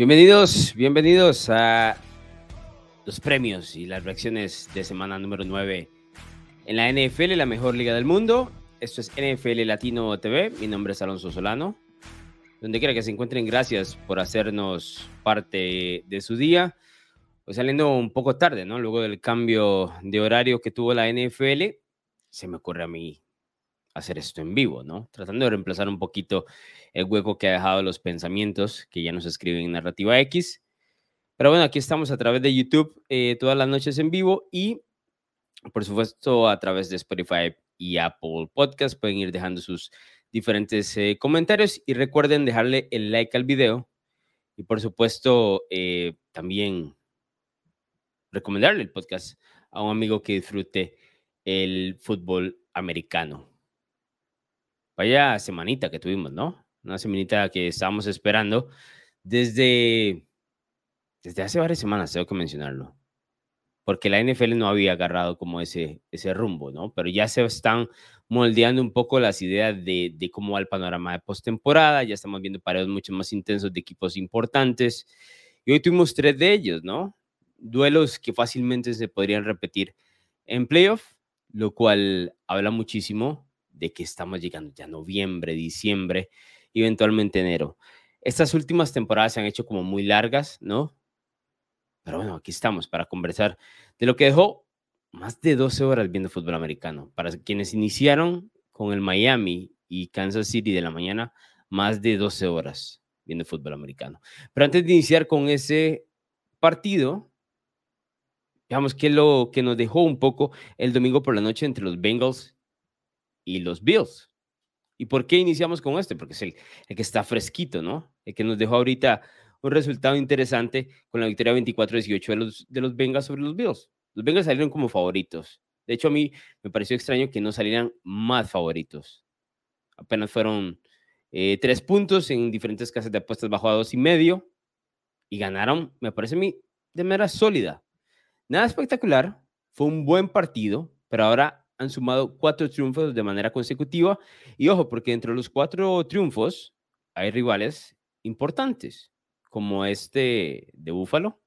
Bienvenidos, bienvenidos a los premios y las reacciones de semana número 9 en la NFL, la mejor liga del mundo. Esto es NFL Latino TV. Mi nombre es Alonso Solano. Donde quiera que se encuentren, gracias por hacernos parte de su día. Pues saliendo un poco tarde, ¿no? Luego del cambio de horario que tuvo la NFL, se me ocurre a mí hacer esto en vivo, ¿no? Tratando de reemplazar un poquito el hueco que ha dejado los pensamientos que ya nos escriben en Narrativa X. Pero bueno, aquí estamos a través de YouTube eh, todas las noches en vivo y por supuesto a través de Spotify y Apple Podcast. Pueden ir dejando sus diferentes eh, comentarios y recuerden dejarle el like al video y por supuesto eh, también recomendarle el podcast a un amigo que disfrute el fútbol americano. Vaya semanita que tuvimos, ¿no? una semanita que estábamos esperando desde, desde hace varias semanas, tengo que mencionarlo, porque la NFL no había agarrado como ese, ese rumbo, ¿no? Pero ya se están moldeando un poco las ideas de, de cómo va el panorama de postemporada, ya estamos viendo pareos mucho más intensos de equipos importantes, y hoy tuvimos tres de ellos, ¿no? Duelos que fácilmente se podrían repetir en playoff, lo cual habla muchísimo de que estamos llegando ya noviembre, diciembre, eventualmente enero. Estas últimas temporadas se han hecho como muy largas, ¿no? Pero bueno, aquí estamos para conversar de lo que dejó más de 12 horas viendo fútbol americano. Para quienes iniciaron con el Miami y Kansas City de la mañana, más de 12 horas viendo fútbol americano. Pero antes de iniciar con ese partido, digamos que lo que nos dejó un poco el domingo por la noche entre los Bengals y los Bills. ¿Y por qué iniciamos con este? Porque es el, que está fresquito, ¿no? El que nos dejó ahorita un resultado interesante con la victoria 24-18 de los, de los Bengals sobre los Bills. Los Bengals salieron como favoritos. De hecho, a mí me pareció extraño que no salieran más favoritos. Apenas fueron eh, tres puntos en diferentes casas de apuestas bajo a dos y medio y ganaron, me parece a mí, de manera sólida. Nada espectacular, fue un buen partido, pero ahora han sumado cuatro triunfos de manera consecutiva. Y ojo, porque entre los cuatro triunfos hay rivales importantes, como este de Búfalo,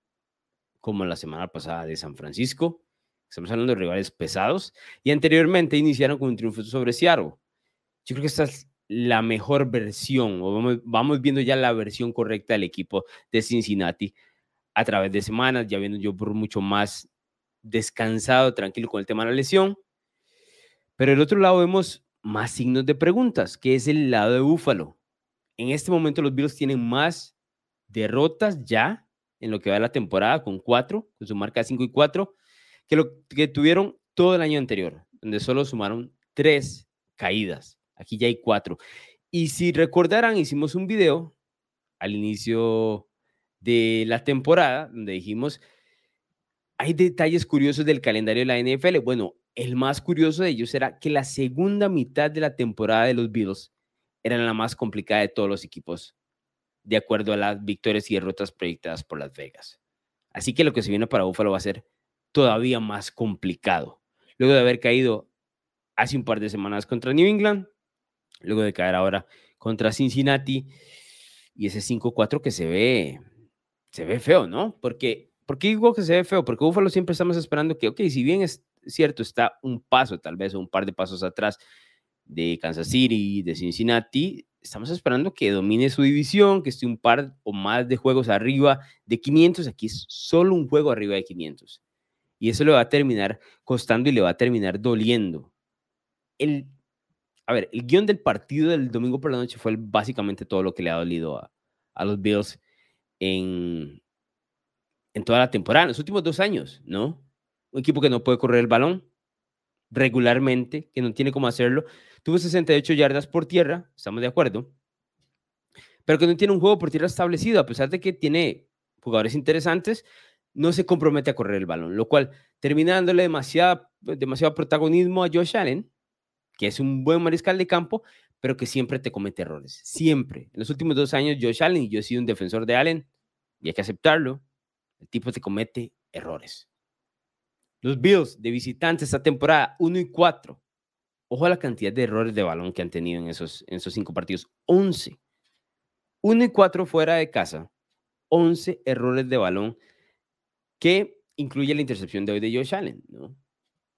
como la semana pasada de San Francisco. Estamos hablando de rivales pesados. Y anteriormente iniciaron con un triunfo sobre Seattle. Yo creo que esta es la mejor versión, o vamos, vamos viendo ya la versión correcta del equipo de Cincinnati a través de semanas, ya viendo yo por mucho más descansado, tranquilo con el tema de la lesión. Pero el otro lado vemos más signos de preguntas, que es el lado de Búfalo. En este momento los Bills tienen más derrotas ya en lo que va de la temporada, con cuatro, con su marca 5 y 4, que lo que tuvieron todo el año anterior, donde solo sumaron tres caídas. Aquí ya hay cuatro. Y si recordarán, hicimos un video al inicio de la temporada, donde dijimos, hay detalles curiosos del calendario de la NFL. Bueno, el más curioso de ellos era que la segunda mitad de la temporada de los Bills era la más complicada de todos los equipos, de acuerdo a las victorias y derrotas proyectadas por Las Vegas. Así que lo que se viene para Buffalo va a ser todavía más complicado. Luego de haber caído hace un par de semanas contra New England, luego de caer ahora contra Cincinnati y ese 5-4 que se ve se ve feo, ¿no? Porque ¿por qué digo que se ve feo? Porque Buffalo siempre estamos esperando que, ok, si bien es cierto, está un paso, tal vez un par de pasos atrás de Kansas City, de Cincinnati. Estamos esperando que domine su división, que esté un par o más de juegos arriba de 500. Aquí es solo un juego arriba de 500. Y eso le va a terminar costando y le va a terminar doliendo. El, a ver, el guion del partido del domingo por la noche fue básicamente todo lo que le ha dolido a, a los Bills en, en toda la temporada, en los últimos dos años, ¿no? Un equipo que no puede correr el balón regularmente, que no tiene cómo hacerlo. Tuvo 68 yardas por tierra, estamos de acuerdo, pero que no tiene un juego por tierra establecido, a pesar de que tiene jugadores interesantes, no se compromete a correr el balón, lo cual termina dándole demasiado, demasiado protagonismo a Josh Allen, que es un buen mariscal de campo, pero que siempre te comete errores. Siempre. En los últimos dos años, Josh Allen, y yo he sido un defensor de Allen, y hay que aceptarlo, el tipo te comete errores. Los Bills de visitantes esta temporada 1 y 4. Ojo a la cantidad de errores de balón que han tenido en esos, en esos cinco partidos. 11. 1 y 4 fuera de casa. 11 errores de balón que incluye la intercepción de hoy de Josh Allen, ¿no?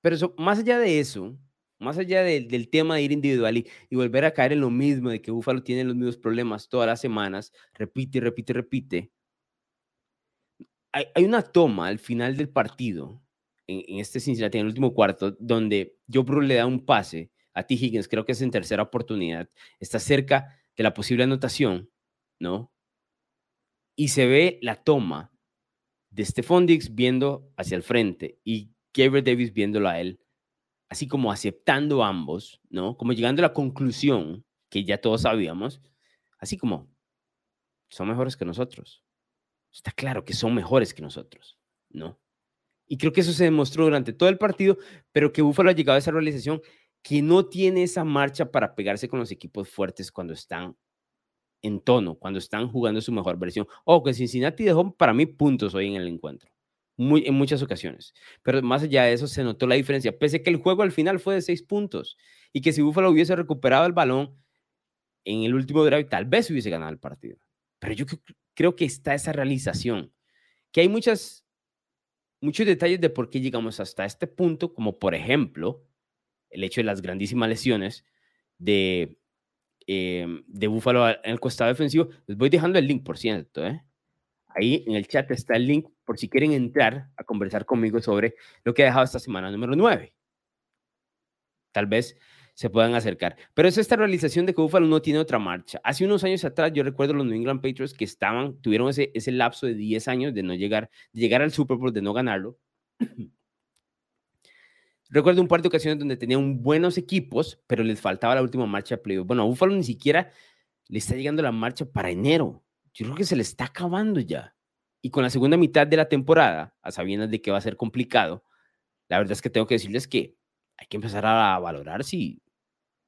Pero eso, más allá de eso, más allá del tema de ir individual y, volver a caer en lo mismo, de que Buffalo tiene los mismos problemas todas las semanas, repite, repite, repite, hay, hay una toma al final del partido, en, en, este Cincinnati, en el último cuarto, donde Joe Burrow le da un pase a T. Higgins, creo que es en tercera oportunidad, está cerca de la posible anotación, ¿no? Y se ve la toma de Stephon Diggs viendo hacia el frente y Gabriel Davis viéndolo a él, así como aceptando ambos, ¿no? Como llegando a la conclusión que ya todos sabíamos, así como son mejores que nosotros. Está claro que son mejores que nosotros, ¿no? Y creo que eso se demostró durante todo el partido, pero que Buffalo ha llegado a esa realización que no tiene esa marcha para pegarse con los equipos fuertes cuando están en tono, cuando están jugando su mejor versión. O que Cincinnati dejó para mí puntos hoy en el encuentro, muy, en muchas ocasiones. Pero más allá de eso se notó la diferencia, pese a que el juego al final fue de seis puntos y que si Buffalo hubiese recuperado el balón en el último drive, tal vez hubiese ganado el partido. Pero yo creo que está esa realización, que hay muchas, muchos detalles de por qué llegamos hasta este punto, como por ejemplo, el hecho de las grandísimas lesiones de, eh, de Búfalo en el costado defensivo. Les voy dejando el link, por cierto. ¿eh? Ahí en el chat está el link por si quieren entrar a conversar conmigo sobre lo que he dejado esta semana número 9. Tal vez se puedan acercar. Pero es esta realización de que Buffalo no tiene otra marcha. Hace unos años atrás, yo recuerdo los New England Patriots que estaban, tuvieron ese, ese lapso de 10 años de no llegar, llegar al Super Bowl, de no ganarlo. Recuerdo un par de ocasiones donde tenían buenos equipos, pero les faltaba la última marcha de playoff. Bueno, a Buffalo ni siquiera le está llegando la marcha para enero. Yo creo que se le está acabando ya. Y con la segunda mitad de la temporada, a sabiendas de que va a ser complicado, la verdad es que tengo que decirles que hay que empezar a valorar si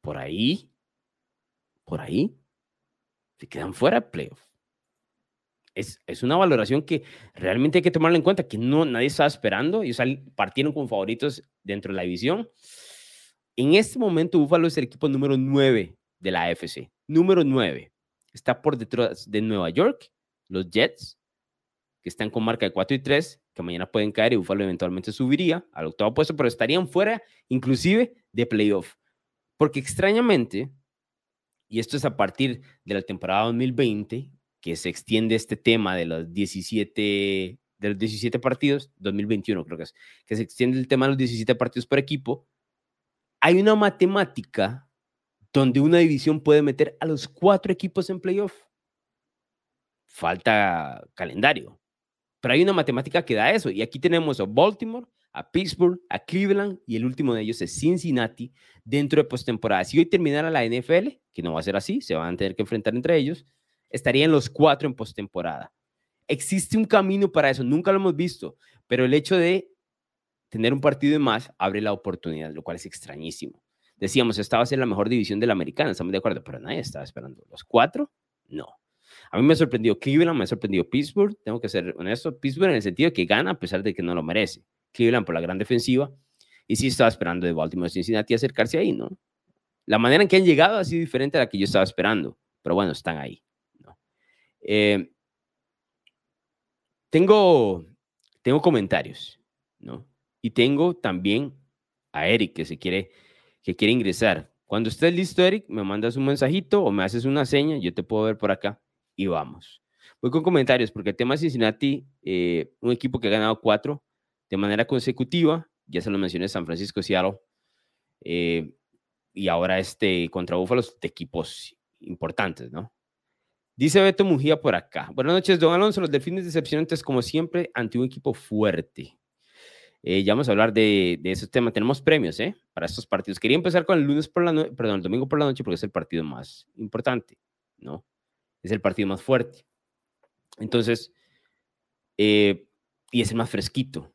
por ahí, por ahí, se quedan fuera de playoff es, una valoración que realmente hay que tomarla en cuenta, que no, nadie estaba esperando. Ellos partieron con favoritos dentro de la división. En este momento, Buffalo es el equipo número 9 de la AFC. Número 9. Está por detrás de Nueva York, los Jets, que están con marca de 4 y 3, que mañana pueden caer y Buffalo eventualmente subiría al octavo puesto, pero estarían fuera inclusive de playoff. Porque extrañamente, y esto es a partir de la temporada 2020, que se extiende este tema de los 17, de los 17 partidos, 2021 creo que es, que se extiende el tema de los 17 partidos por equipo, hay una matemática donde una división puede meter a los cuatro equipos en playoff. Falta calendario. Pero hay una matemática que da eso. Y aquí tenemos a Baltimore, a Pittsburgh, a Cleveland y el último de ellos es Cincinnati dentro de postemporada. Si hoy terminara la NFL, que no va a ser así, se van a tener que enfrentar entre ellos, estarían los cuatro en postemporada. Existe un camino para eso, nunca lo hemos visto, pero el hecho de tener un partido de más abre la oportunidad, lo cual es extrañísimo. Decíamos, esta va a ser la mejor división de la americana, estamos de acuerdo, pero nadie estaba esperando. ¿Los cuatro? No. A mí me ha sorprendido Cleveland, me ha sorprendido Pittsburgh, tengo que ser honesto, Pittsburgh en el sentido de que gana a pesar de que no lo merece. Cleveland por la gran defensiva, y sí estaba esperando de Baltimore Cincinnati acercarse ahí, ¿no? La manera en que han llegado ha sido diferente a la que yo estaba esperando, pero bueno, están ahí. Eh, tengo, tengo comentarios, ¿no? Y tengo también a Eric que se quiere, que quiere ingresar. Cuando estés listo, Eric, me mandas un mensajito o me haces una seña, yo te puedo ver por acá y vamos. Voy con comentarios porque el tema de Cincinnati, eh, un equipo que ha ganado cuatro de manera consecutiva, ya se lo mencioné, San Francisco, Seattle, eh, y ahora este contra Búfalo de equipos importantes, ¿no? Dice Beto Mujía por acá. Buenas noches, don Alonso. Los delfines decepcionantes, como siempre, ante un equipo fuerte. Eh, ya vamos a hablar de, de esos temas. Tenemos premios ¿eh? para estos partidos. Quería empezar con el lunes por la noche, perdón, el domingo por la noche, porque es el partido más importante, ¿no? Es el partido más fuerte. Entonces, eh, y es el más fresquito.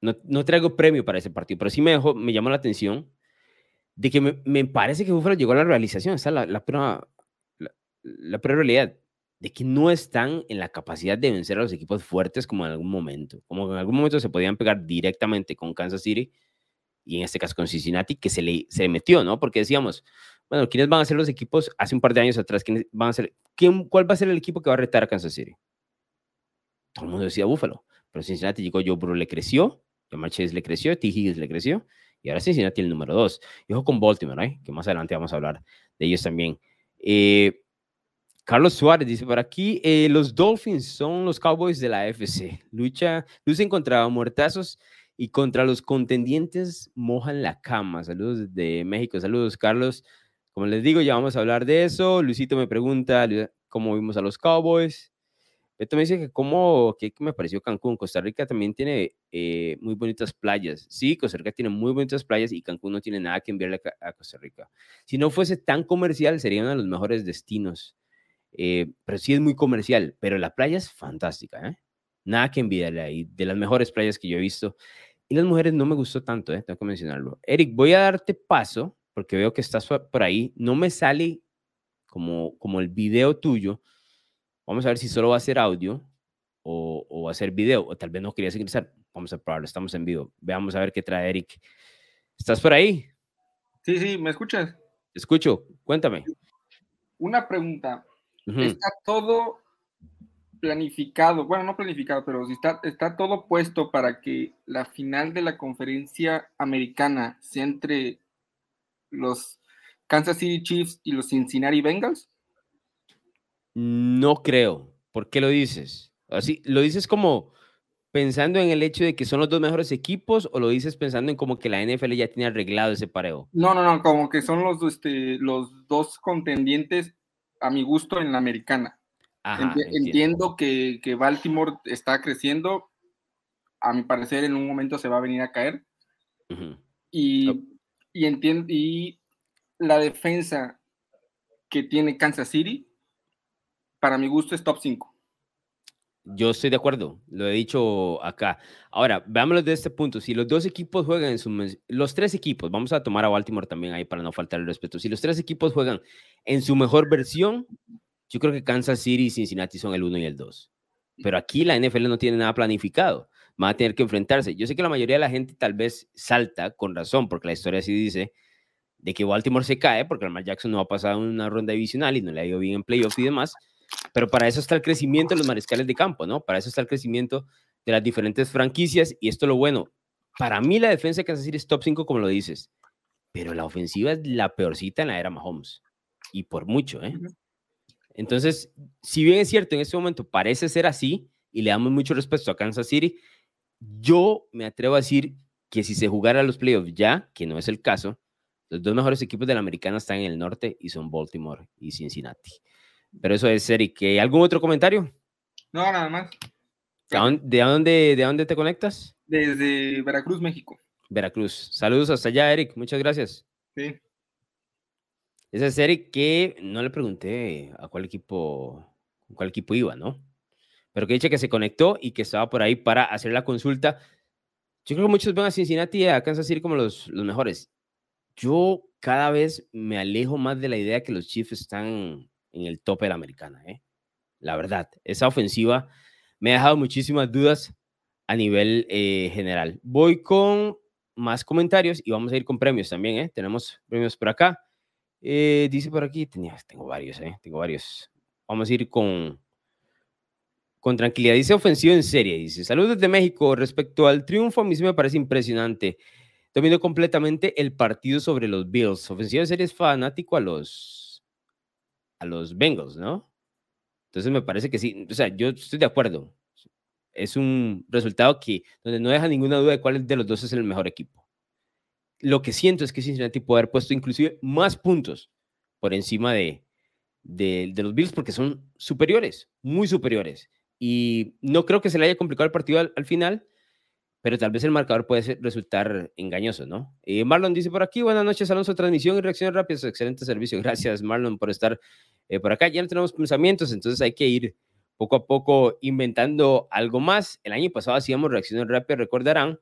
No, no, traigo premio para ese partido, pero sí me, dejó, me llamó la atención de que me, me parece que Búfalo llegó a la realización. Esa es la, la, la, la realidad de que no están en la capacidad de vencer a los equipos fuertes como en algún momento, como en algún momento se podían pegar directamente con Kansas City y en este caso con Cincinnati, que se le, se metió, ¿no? Porque decíamos, bueno, ¿quiénes van a ser los equipos hace un par de años atrás? ¿quiénes van a ser, quién, ¿Cuál va a ser el equipo que va a retar a Kansas City? todo el mundo decía Buffalo, pero Cincinnati llegó, Joe Burrow le creció, Jamar Chase le creció, T. Higgins le creció, y ahora Cincinnati el número dos. Y con Baltimore, ¿eh? que más adelante vamos a hablar de ellos también. Eh, Carlos Suárez dice por aquí, eh, los Dolphins son los Cowboys de la AFC. Lucha, lucen contra muertazos y contra los contendientes mojan la cama. Saludos de México, saludos Carlos. Como les digo, ya vamos a hablar de eso. Luisito me pregunta cómo vimos a los Cowboys. Beto me dice que cómo, que me pareció Cancún. Costa Rica también tiene eh, muy bonitas playas. Sí, Costa Rica tiene muy bonitas playas y Cancún no tiene nada que enviarle a, Costa Rica. Si no fuese tan comercial, sería uno de los mejores destinos. Eh, pero sí es muy comercial, pero la playa es fantástica, ¿eh? Nada que envidiarle ahí, de las mejores playas que yo he visto. Y las mujeres no me gustó tanto, ¿eh? tengo que mencionarlo. Eric, voy a darte paso porque veo que estás por ahí. No me sale como, como el video tuyo Vamos a ver si solo va a ser audio o, va a ser video, o tal vez no querías ingresar. Vamos a probarlo, estamos en vivo. Veamos a ver qué trae Eric. ¿Estás por ahí? Sí, sí, ¿me escuchas? Te escucho, cuéntame. Una pregunta. ¿Está todo planificado? Bueno, no planificado, pero si está, está todo puesto para que la final de la conferencia americana sea entre los Kansas City Chiefs y los Cincinnati Bengals? No creo. ¿Por qué lo dices? Así, ¿Lo dices como pensando en el hecho de que son los dos mejores equipos o lo dices pensando en como que la NFL ya tiene arreglado ese pareo? No, no, no, como que son los, este, los dos contendientes a mi gusto en la americana. entiendo, que, Baltimore está creciendo. A mi parecer, en un momento se va a venir a caer. y, y, entiendo, y la defensa que tiene Kansas City para mi gusto es top 5. Yo estoy de acuerdo, lo he dicho acá. Ahora, veámoslo de este punto. Si los dos equipos juegan en su... Los tres equipos, vamos a tomar a Baltimore también ahí para no faltar el respeto. Si los tres equipos juegan en su mejor versión, yo creo que Kansas City y Cincinnati son el 1 y el 2. Pero aquí la NFL no tiene nada planificado. Van a tener que enfrentarse. Yo sé que la mayoría de la gente tal vez salta con razón, porque la historia así dice, de que Baltimore se cae, porque Lamar Jackson no ha pasado una ronda divisional y no le ha ido bien en playoffs y demás. Pero para eso está el crecimiento de los mariscales de campo, ¿no? Para eso está el crecimiento de las diferentes franquicias y esto es lo bueno. Para mí la defensa de Kansas City es top 5, como lo dices, pero la ofensiva es la peorcita en la era Mahomes y por mucho, ¿eh? Entonces, si bien es cierto, en este momento parece ser así y le damos mucho respeto a Kansas City, yo me atrevo a decir que si se jugara los playoffs ya, que no es el caso, los dos mejores equipos de la americana están en el norte y son Baltimore y Cincinnati. Pero eso es, Eric. ¿Algún otro comentario? No, nada más. ¿De dónde, de dónde te conectas? Desde Veracruz, México. Veracruz. Saludos hasta allá, Eric. Muchas gracias. Sí. Ese es Eric que no le pregunté a cuál equipo, cuál equipo iba, ¿no? Pero que dice que se conectó y que estaba por ahí para hacer la consulta. Yo creo que muchos ven a Cincinnati y a Kansas City como los, los mejores. Yo cada vez me alejo más de la idea que los Chiefs están en el tope de la americana. ¿eh? La verdad, esa ofensiva me ha dejado muchísimas dudas a nivel eh, general. Voy con más comentarios y vamos a ir con premios también. ¿eh? Tenemos premios por acá. Eh, dice por aquí, tenía, tengo varios, ¿eh? tengo varios. Vamos a ir con, con tranquilidad. Dice ofensivo en serie. Dice, saludos desde México. Respecto al triunfo, a mí sí me parece impresionante. Dominó completamente el partido sobre los Bills. Ofensivo en serie es fanático a los a los Bengals, ¿no? Entonces me parece que sí, o sea, yo estoy de acuerdo. Es un resultado que donde no deja ninguna duda de cuál de los dos es el mejor equipo. Lo que siento es que Cincinnati puede haber puesto inclusive más puntos por encima de, de, los Bills porque son superiores, muy superiores. Y no creo que se le haya complicado el partido al final, pero tal vez el marcador puede resultar engañoso, ¿no? Eh, Marlon dice por aquí, buenas noches, Alonso, transmisión y reacciones rápidas, excelente servicio, gracias Marlon por estar eh, por acá, ya no tenemos pensamientos, entonces hay que ir poco a poco inventando algo más. El año pasado hacíamos reacciones rápidas, recordarán,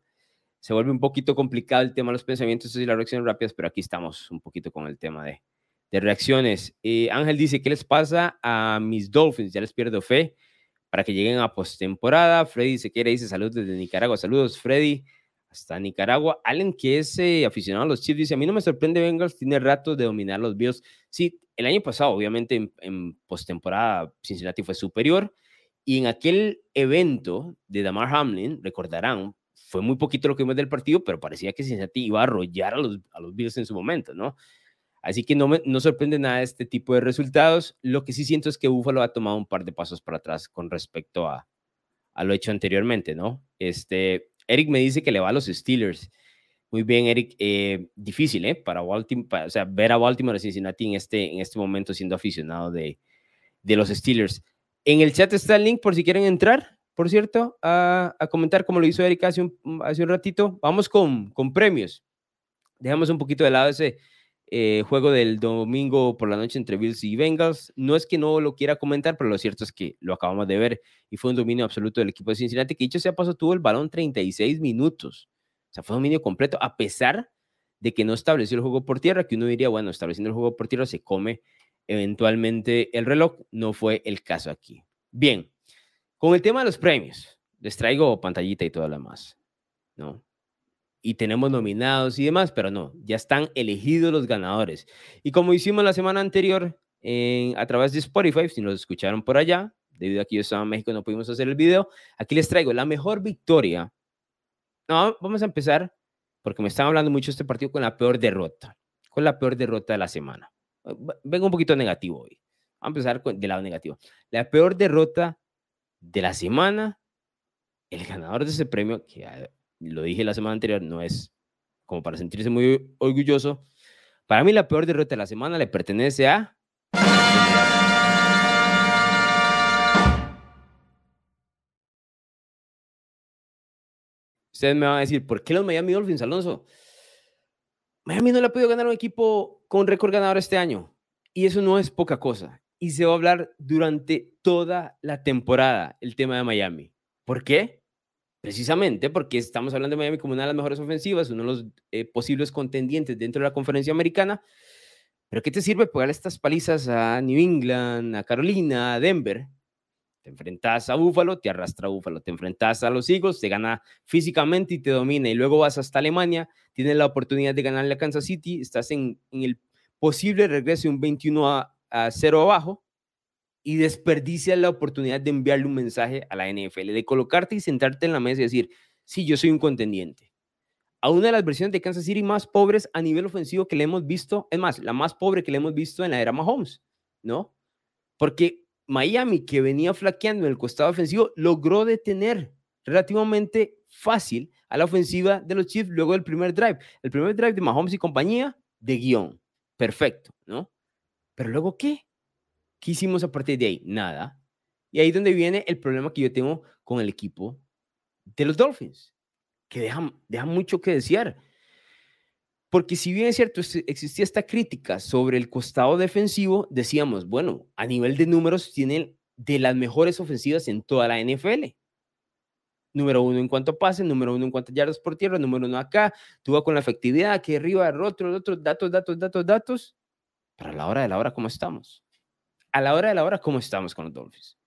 se vuelve un poquito complicado el tema de los pensamientos y las reacciones rápidas, pero aquí estamos un poquito con el tema de, de reacciones. Eh, Ángel dice, ¿qué les pasa a mis Dolphins? Ya les pierdo fe para que lleguen a postemporada. Freddy se quiere, dice saludos desde Nicaragua. Saludos, Freddy, hasta Nicaragua. Allen, que es eh, aficionado a los Chiefs, dice: A mí no me sorprende Bengals, tiene rato de dominar los Bills. Sí, el año pasado, obviamente, en, postemporada, Cincinnati fue superior. Y en aquel evento de Damar Hamlin, recordarán, fue muy poquito lo que vimos del partido, pero parecía que Cincinnati iba a arrollar a los, a los Bills en su momento, ¿no? Así que no me no sorprende nada este tipo de resultados. Lo que sí siento es que Buffalo ha tomado un par de pasos para atrás con respecto a, a lo hecho anteriormente, ¿no? Este, Eric me dice que le va a los Steelers. Muy bien, Eric. Eh, difícil, ¿eh? Para Baltimore, o sea, ver a Baltimore y Cincinnati en este, en este momento siendo aficionado de, de los Steelers. En el chat está el link por si quieren entrar, por cierto, a, a comentar como lo hizo Eric hace un, hace un ratito. Vamos con, con premios. Dejamos un poquito de lado ese eh, juego del domingo por la noche entre Bills y Bengals. No es que no lo quiera comentar, pero lo cierto es que lo acabamos de ver y fue un dominio absoluto del equipo de Cincinnati, que dicho sea paso, tuvo el balón 36 minutos. O sea, fue un dominio completo, a pesar de que no estableció el juego por tierra, que uno diría, bueno, estableciendo el juego por tierra se come eventualmente el reloj. No fue el caso aquí. Bien, con el tema de los premios, les traigo pantallita y todo lo demás, ¿no? Y tenemos nominados y demás, pero no, ya están elegidos los ganadores. Y como hicimos la semana anterior a través de Spotify, si nos escucharon por allá, debido a que yo estaba en México no pudimos hacer el video, aquí les traigo la mejor victoria. No, vamos a empezar, porque me están hablando mucho este partido, con la peor derrota, con la peor derrota de la semana. Vengo un poquito negativo hoy. Vamos a empezar con, del lado negativo. La peor derrota de la semana, el ganador de ese premio, que lo dije la semana anterior, no es como para sentirse muy orgulloso. Para mí la peor derrota de la semana le pertenece a... Ustedes me van a decir, ¿por qué los Miami Dolphins, Alonso? Miami no le ha podido ganar un equipo con récord ganador este año. Y eso no es poca cosa. Y se va a hablar durante toda la temporada el tema de Miami. ¿Por qué? Precisamente porque estamos hablando de Miami como una de las mejores ofensivas, uno de los eh, posibles contendientes dentro de la conferencia americana. Pero ¿qué te sirve pegar estas palizas a New England, a Carolina, a Denver? Te enfrentas a Búfalo, te arrastra a Búfalo, te enfrentas a los Eagles, te gana físicamente y te domina, y luego vas hasta Alemania, tienes la oportunidad de ganarle a Kansas City, estás en, el posible regreso de un 21 a, a 0 abajo, y desperdicias la oportunidad de enviarle un mensaje a la NFL, de colocarte y sentarte en la mesa y decir, sí, yo soy un contendiente. A una de las versiones de Kansas City más pobres a nivel ofensivo que le hemos visto, es más, la más pobre que le hemos visto en la era Mahomes, ¿no? Porque Miami, que venía flaqueando en el costado ofensivo, logró detener relativamente fácil a la ofensiva de los Chiefs luego del primer drive. El primer drive de Mahomes y compañía, de guion. Perfecto, ¿no? Pero luego, ¿qué? ¿Qué hicimos a partir de ahí? Nada. Y ahí es donde viene el problema que yo tengo con el equipo de los Dolphins, que dejan, dejan mucho que desear. Porque si bien es cierto, existía esta crítica sobre el costado defensivo, decíamos, bueno, a nivel de números tienen de las mejores ofensivas en toda la NFL. Número uno en cuanto a pases, número uno en cuanto a yardas por tierra, número uno acá, tú vas con la efectividad, aquí arriba, el otro, otro, datos, datos, datos, datos. Pero a la hora de la hora, ¿cómo estamos? A la hora de la hora, ¿cómo estamos con los Dolphins?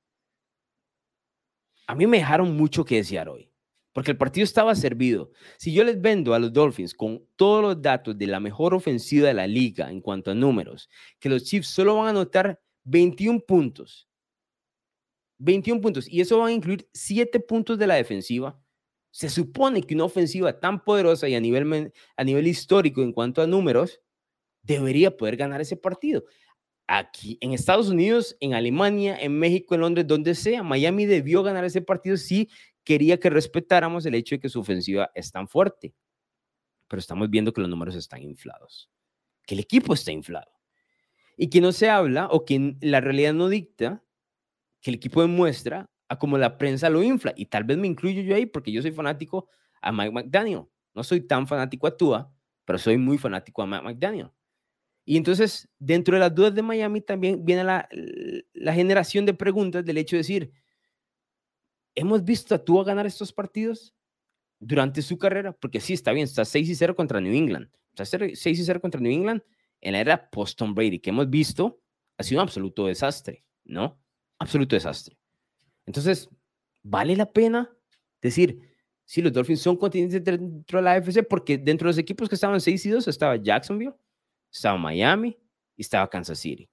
A mí me dejaron mucho que desear hoy porque el partido estaba servido. Si yo les vendo a los Dolphins con todos los datos de la mejor ofensiva de la liga en cuanto a números, que los Chiefs solo van a anotar 21 puntos, 21 puntos, y eso va a incluir 7 puntos de la defensiva, se supone que una ofensiva tan poderosa y a nivel, a nivel histórico en cuanto a números, debería poder ganar ese partido. Aquí en Estados Unidos, en Alemania, en México, en Londres, donde sea, Miami debió ganar ese partido sí quería que respetáramos el hecho de que su ofensiva es tan fuerte. Pero estamos viendo que los números están inflados, que el equipo está inflado. Y que no se habla o que la realidad no dicta que el equipo demuestra a como la prensa lo infla. Y tal vez me incluyo yo ahí porque yo soy fanático a Mike McDaniel. No soy tan fanático a Tua, pero soy muy fanático a Mike McDaniel. Y entonces, dentro de las dudas de Miami también viene la, la generación de preguntas del hecho de decir, hemos visto a Tua ganar estos partidos durante su carrera, porque sí, está bien, está 6 y 0 contra New England. Está 6 y 0 contra New England en la era post-Tom Brady, que hemos visto, ha sido un absoluto desastre, ¿no? Absoluto desastre. Entonces, ¿vale la pena decir, si los Dolphins son continentes dentro de la AFC? Porque dentro de los equipos que estaban 6 y 2 estaba Jacksonville, estaba Miami y estaba Kansas City.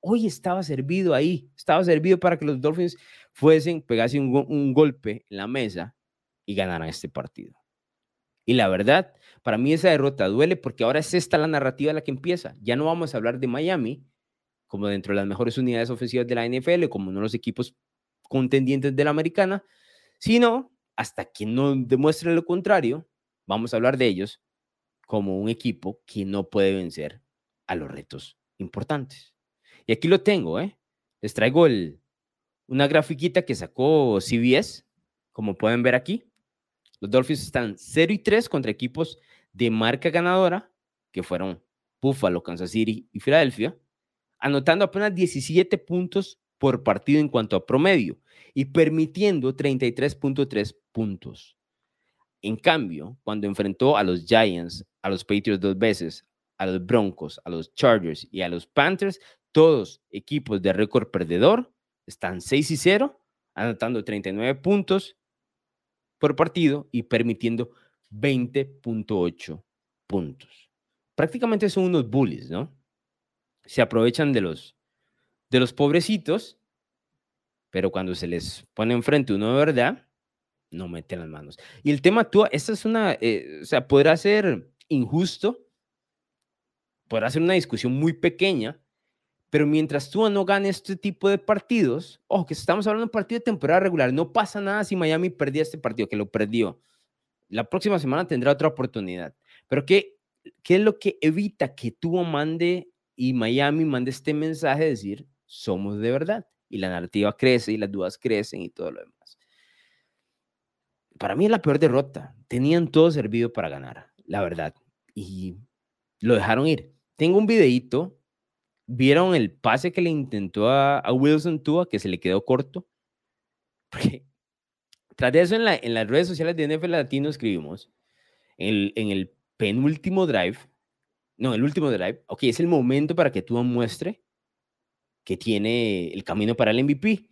Hoy estaba servido ahí, estaba servido para que los Dolphins fuesen, pegasen un, golpe en la mesa y ganaran este partido. Y la verdad, para mí esa derrota duele porque ahora es esta la narrativa la que empieza. Ya no vamos a hablar de Miami como dentro de las mejores unidades ofensivas de la NFL, como uno de los equipos contendientes de la americana, sino hasta que no demuestre lo contrario, vamos a hablar de ellos como un equipo que no puede vencer a los retos importantes. Y aquí lo tengo, ¿eh? Les traigo el, una grafiquita que sacó CBS, como pueden ver aquí. Los Dolphins están 0 y 3 contra equipos de marca ganadora, que fueron Buffalo, Kansas City y Filadelfia, anotando apenas 17 puntos por partido en cuanto a promedio y permitiendo 33.3 puntos. En cambio, cuando enfrentó a los Giants, a los Patriots dos veces, a los Broncos, a los Chargers y a los Panthers, todos equipos de récord perdedor, están 6 y 0, anotando 39 puntos por partido y permitiendo 20.8 puntos. Prácticamente son unos bullies, ¿no? Se aprovechan de los, de los pobrecitos, pero cuando se les pone enfrente uno de verdad, no meten las manos. Y el tema tú, esta es una, eh, o sea, podrá ser injusto, podrá ser una discusión muy pequeña, pero mientras tú no ganes este tipo de partidos, ojo, que estamos hablando de un partido de temporada regular, no pasa nada si Miami perdía este partido, que lo perdió. La próxima semana tendrá otra oportunidad. Pero ¿qué, qué es lo que evita que tú mande y Miami mande este mensaje de decir, somos de verdad? Y la narrativa crece y las dudas crecen y todo lo demás. Para mí es la peor derrota. Tenían todo servido para ganar, la verdad. Y lo dejaron ir. Tengo un videito ¿Vieron el pase que le intentó a, Wilson Tua, que se le quedó corto? tras de eso, en, en, las redes sociales de NFL Latino escribimos, en el, en el penúltimo drive, no, el último drive, ok, es el momento para que Tua muestre que tiene el camino para el MVP.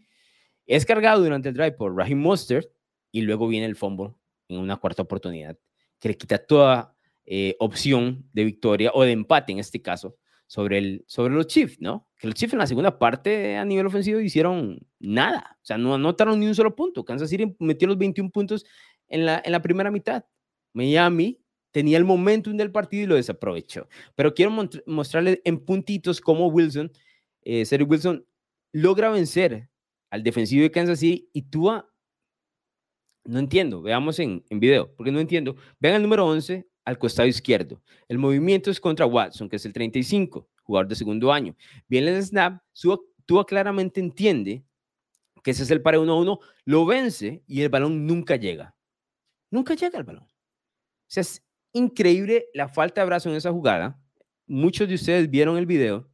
Es cargado durante el drive por Raheem Mostert y luego viene el fumble en una cuarta oportunidad que le quita toda eh, opción de victoria o de empate en este caso sobre, el, sobre los Chiefs, ¿no? Que los Chiefs en la segunda parte a nivel ofensivo hicieron nada, o sea, no anotaron ni un solo punto. Kansas City metió los 21 puntos en la, en la primera mitad. Miami tenía el momentum del partido y lo desaprovechó. Pero quiero mostrarles en puntitos cómo Wilson, eh, Wilson, logra vencer al defensivo de Kansas City y Tua, no entiendo, veamos en, en video, porque no entiendo. Vean el número 11, al costado izquierdo. El movimiento es contra Watson, que es el 35, jugador de segundo año. Bien el snap, Tua claramente entiende que ese es el para 1 1, lo vence y el balón nunca llega. Nunca llega el balón. O sea, es increíble la falta de brazo en esa jugada. Muchos de ustedes vieron el video.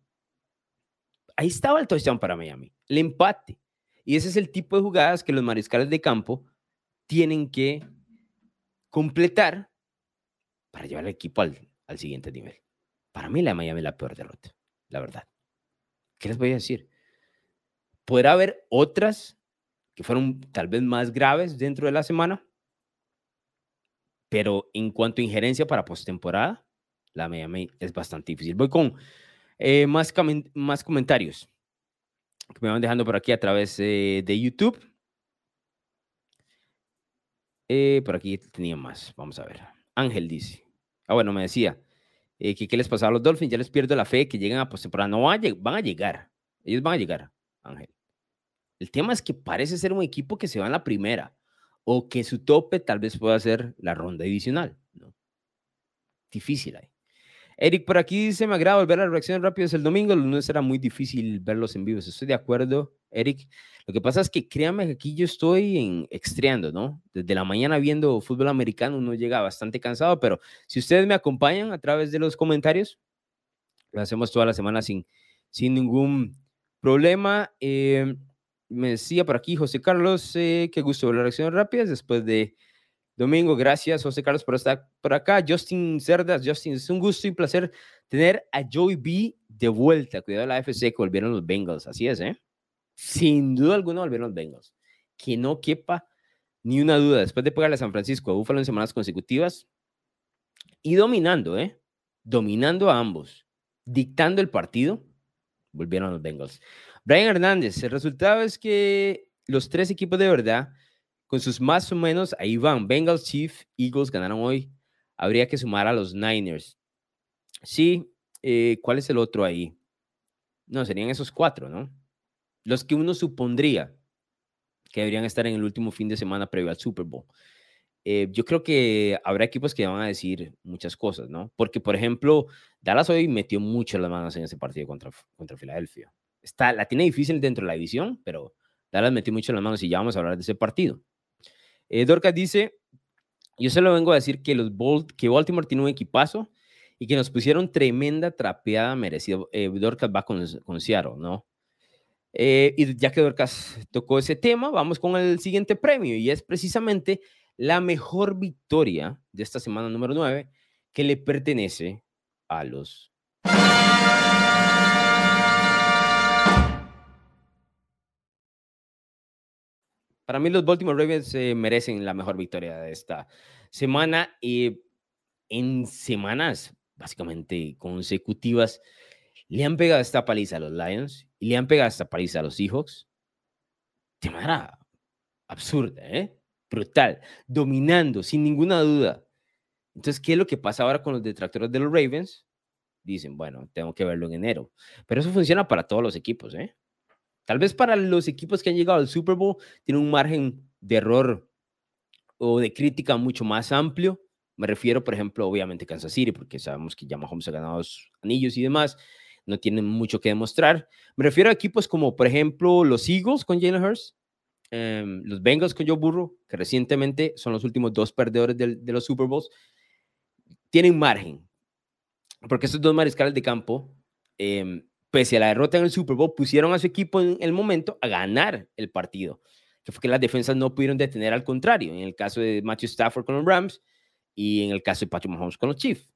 Ahí estaba el touchdown para Miami, el empate. Y ese es el tipo de jugadas que los mariscales de campo tienen que completar para llevar al equipo al, siguiente nivel. Para mí la Miami es la peor derrota, la verdad. ¿Qué les voy a decir? Podrá haber otras que fueron tal vez más graves dentro de la semana, pero en cuanto a injerencia para postemporada, la Miami es bastante difícil. Voy con eh, más, más comentarios que me van dejando por aquí a través eh, de YouTube. Eh, por aquí tenía más. Vamos a ver. Ángel dice. Ah, bueno, me decía eh, que qué les pasaba a los Dolphins. Ya les pierdo la fe que llegan a postemporada. No van a, van a llegar. Ellos van a llegar, Ángel. El tema es que parece ser un equipo que se va en la primera o que su tope tal vez pueda ser la ronda. ¿no? Difícil ahí. Eric, por aquí dice, me agrada volver a las reacciones rápidas el domingo, el lunes era muy difícil verlos en vivo. Estoy de acuerdo, Eric. Lo que pasa es que créanme que aquí yo estoy en extreando, ¿no? Desde la mañana viendo fútbol americano uno llega bastante cansado, pero si ustedes me acompañan a través de los comentarios, lo hacemos toda la semana sin, sin ningún problema. Eh, me decía por aquí José Carlos, eh, qué gusto ver las reacciones rápidas después de Domingo, gracias José Carlos por estar por acá. Justin Cerdas, Justin, es un gusto y placer tener a Joey B de vuelta. Cuidado la FC que volvieron los Bengals, así es, ¿eh? Sin duda alguna volvieron los Bengals. Que no quepa ni una duda. Después de pegarle a San Francisco a Búfalo en semanas consecutivas y dominando, ¿eh? Dominando a ambos, dictando el partido, volvieron los Bengals. Brian Hernández, el resultado es que los tres equipos de verdad, con sus más o menos, ahí van, Bengals, Chiefs, Eagles ganaron hoy. Habría que sumar a los Niners. Sí, eh, ¿cuál es el otro ahí? No, serían esos cuatro, ¿no? Los que uno supondría que deberían estar en el último fin de semana previo al Super Bowl. Eh, yo creo que habrá equipos que van a decir muchas cosas, ¿no? Porque, por ejemplo, Dallas hoy metió mucho las manos en ese partido contra, contra Filadelfia. Está, la tiene difícil dentro de la división, pero Dallas metió mucho las manos y ya vamos a hablar de ese partido. Eh, Dorcas dice, yo se lo vengo a decir que, los que Baltimore tiene un equipazo y que nos pusieron tremenda trapeada merecida. Eh, Dorcas va con, con Seattle, ¿no? Eh, y ya que Dorcas tocó ese tema, vamos con el siguiente premio y es precisamente la mejor victoria de esta semana número 9 que le pertenece a los... Para mí los Baltimore Ravens eh, merecen la mejor victoria de esta semana y en semanas básicamente consecutivas le han pegado esta paliza a los Lions y le han pegado esta paliza a los Seahawks de manera absurda, ¿eh? brutal, dominando sin ninguna duda. Entonces, ¿qué es lo que pasa ahora con los detractores de los Ravens? Dicen, bueno, tengo que verlo en enero. Pero eso funciona para todos los equipos, ¿eh? Tal vez para los equipos que han llegado al Super Bowl tiene un margen de error o de crítica mucho más amplio. Me refiero, por ejemplo, obviamente a Kansas City, porque sabemos que ya Mahomes ha ganado dos anillos y demás. No tienen mucho que demostrar. Me refiero a equipos como, por ejemplo, los Eagles con Jalen Hurst, em, los Bengals con Joe Burrow, que recientemente son los últimos dos perdedores de, los Super Bowls. Tienen margen, porque estos dos mariscales de campo eh, pese a la derrota en el Super Bowl, pusieron a su equipo en el momento a ganar el partido, que fue que las defensas no pudieron detener al contrario, en el caso de Matthew Stafford con los Rams y en el caso de Patrick Mahomes con los Chiefs.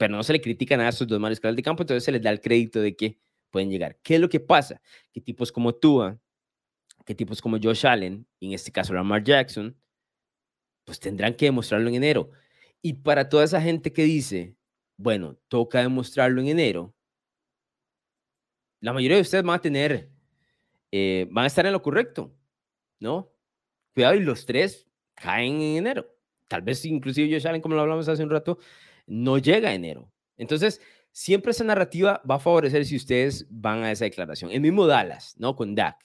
Pero no se le critica nada a estos dos mariscales de campo, entonces se les da el crédito de que pueden llegar. ¿Qué es lo que pasa? Que tipos como Tua, que tipos como Josh Allen, y en este caso Lamar Jackson, pues tendrán que demostrarlo en enero. Y para toda esa gente que dice, bueno, toca demostrarlo en enero, la mayoría de ustedes van a tener, eh, van a estar en lo correcto, ¿no? Cuidado, y los tres caen en enero. Tal vez inclusive Josh Allen, como lo hablamos hace un rato, no llega enero. Entonces, siempre esa narrativa va a favorecer si ustedes van a esa declaración. El mismo Dallas, ¿no? Con Dak.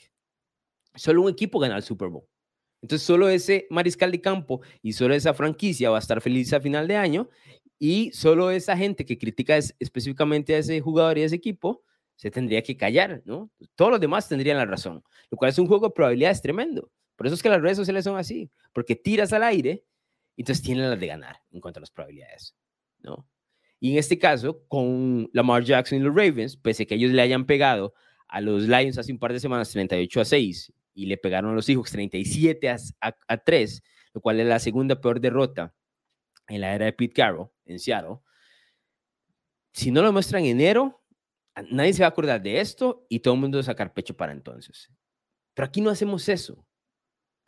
Solo un equipo gana el Super Bowl. Entonces, solo ese mariscal de campo y solo esa franquicia va a estar feliz a final de año y solo esa gente que critica específicamente a ese jugador y a ese equipo se tendría que callar, ¿no? Todos los demás tendrían la razón, lo cual es un juego de probabilidades tremendo. Por eso es que las redes sociales son así, porque tiras al aire y entonces tienen las de ganar en cuanto a las probabilidades, ¿no? Y en este caso, con Lamar Jackson y los Ravens, pese a que ellos le hayan pegado a los Lions hace un par de semanas 38 a 6 y le pegaron a los Seahawks 37 a, a 3, lo cual es la segunda peor derrota en la era de Pete Carroll en Seattle. Si no lo muestran en enero, nadie se va a acordar de esto y todo el mundo va a sacar pecho para entonces. Pero aquí no hacemos eso.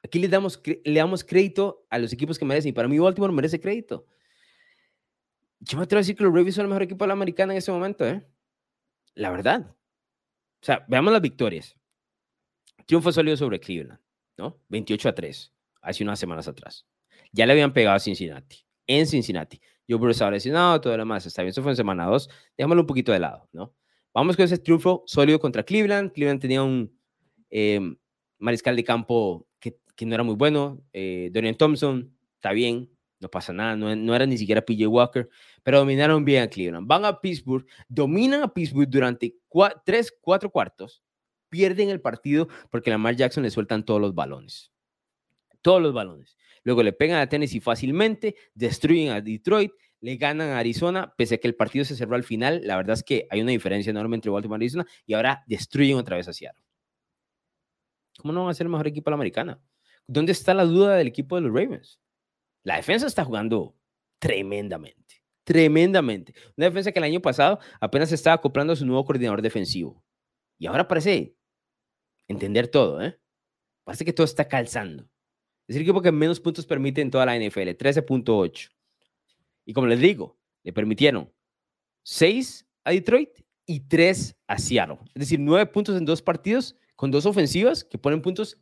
Aquí le damos, le damos crédito a los equipos que merecen. Y para mí Baltimore merece crédito. Yo me atrevo a decir que los Ravens son el mejor equipo de la americana en ese momento, ¿eh? La verdad. O sea, veamos las victorias. Triunfo sólido sobre Cleveland, ¿no? 28 a 3, hace unas semanas atrás. Ya le habían pegado a Cincinnati, en Cincinnati. Yo eso ahora no, todo lo demás está bien. Eso fue en semana 2. Déjamelo un poquito de lado, ¿no? Vamos con ese triunfo sólido contra Cleveland. Cleveland tenía un em, mariscal de campo que, que, no era muy bueno. Eh, Dorian Thompson, está bien, no pasa nada. No, no, era ni siquiera PJ Walker, pero dominaron bien a Cleveland. Van a Pittsburgh, dominan a Pittsburgh durante tres, cuatro cuartos, pierden el partido porque Lamar Jackson le sueltan todos los balones. Todos los balones. Luego le pegan a Tennessee fácilmente, destruyen a Detroit le ganan a Arizona, pese a que el partido se cerró al final. La verdad es que hay una diferencia enorme entre Baltimore y Arizona y ahora destruyen otra vez a Seattle. ¿Cómo no van a ser el mejor equipo de la americana? ¿Dónde está la duda del equipo de los Ravens? La defensa está jugando tremendamente, tremendamente. Una defensa que el año pasado apenas estaba acoplando a su nuevo coordinador defensivo. Y ahora parece entender todo, ¿eh? Parece que todo está calzando. Es el equipo que menos puntos permite en toda la NFL, 13.8. Y como les digo, le permitieron 6 a Detroit y 3 a Seattle. Es decir, 9 puntos en dos partidos con dos ofensivas que ponen puntos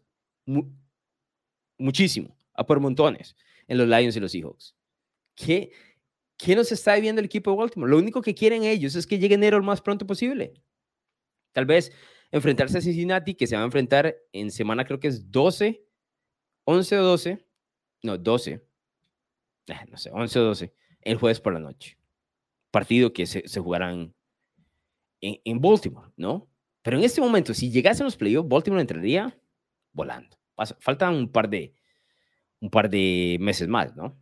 muchísimo, a por montones, en los Lions y los Seahawks. ¿Qué, ¿Qué nos está viendo el equipo de Baltimore? Lo único que quieren ellos es que llegue enero lo más pronto posible. Tal vez enfrentarse a Cincinnati, que se va a enfrentar en semana, creo que es 12, 11 o 12, no, 12, ah, no sé, 11 o 12, el jueves por la noche. Partido que se, se jugarán en, en, Baltimore, ¿no? Pero en este momento, si llegasen los playoffs, Baltimore entraría volando. faltan un par de, un par de meses más, ¿no?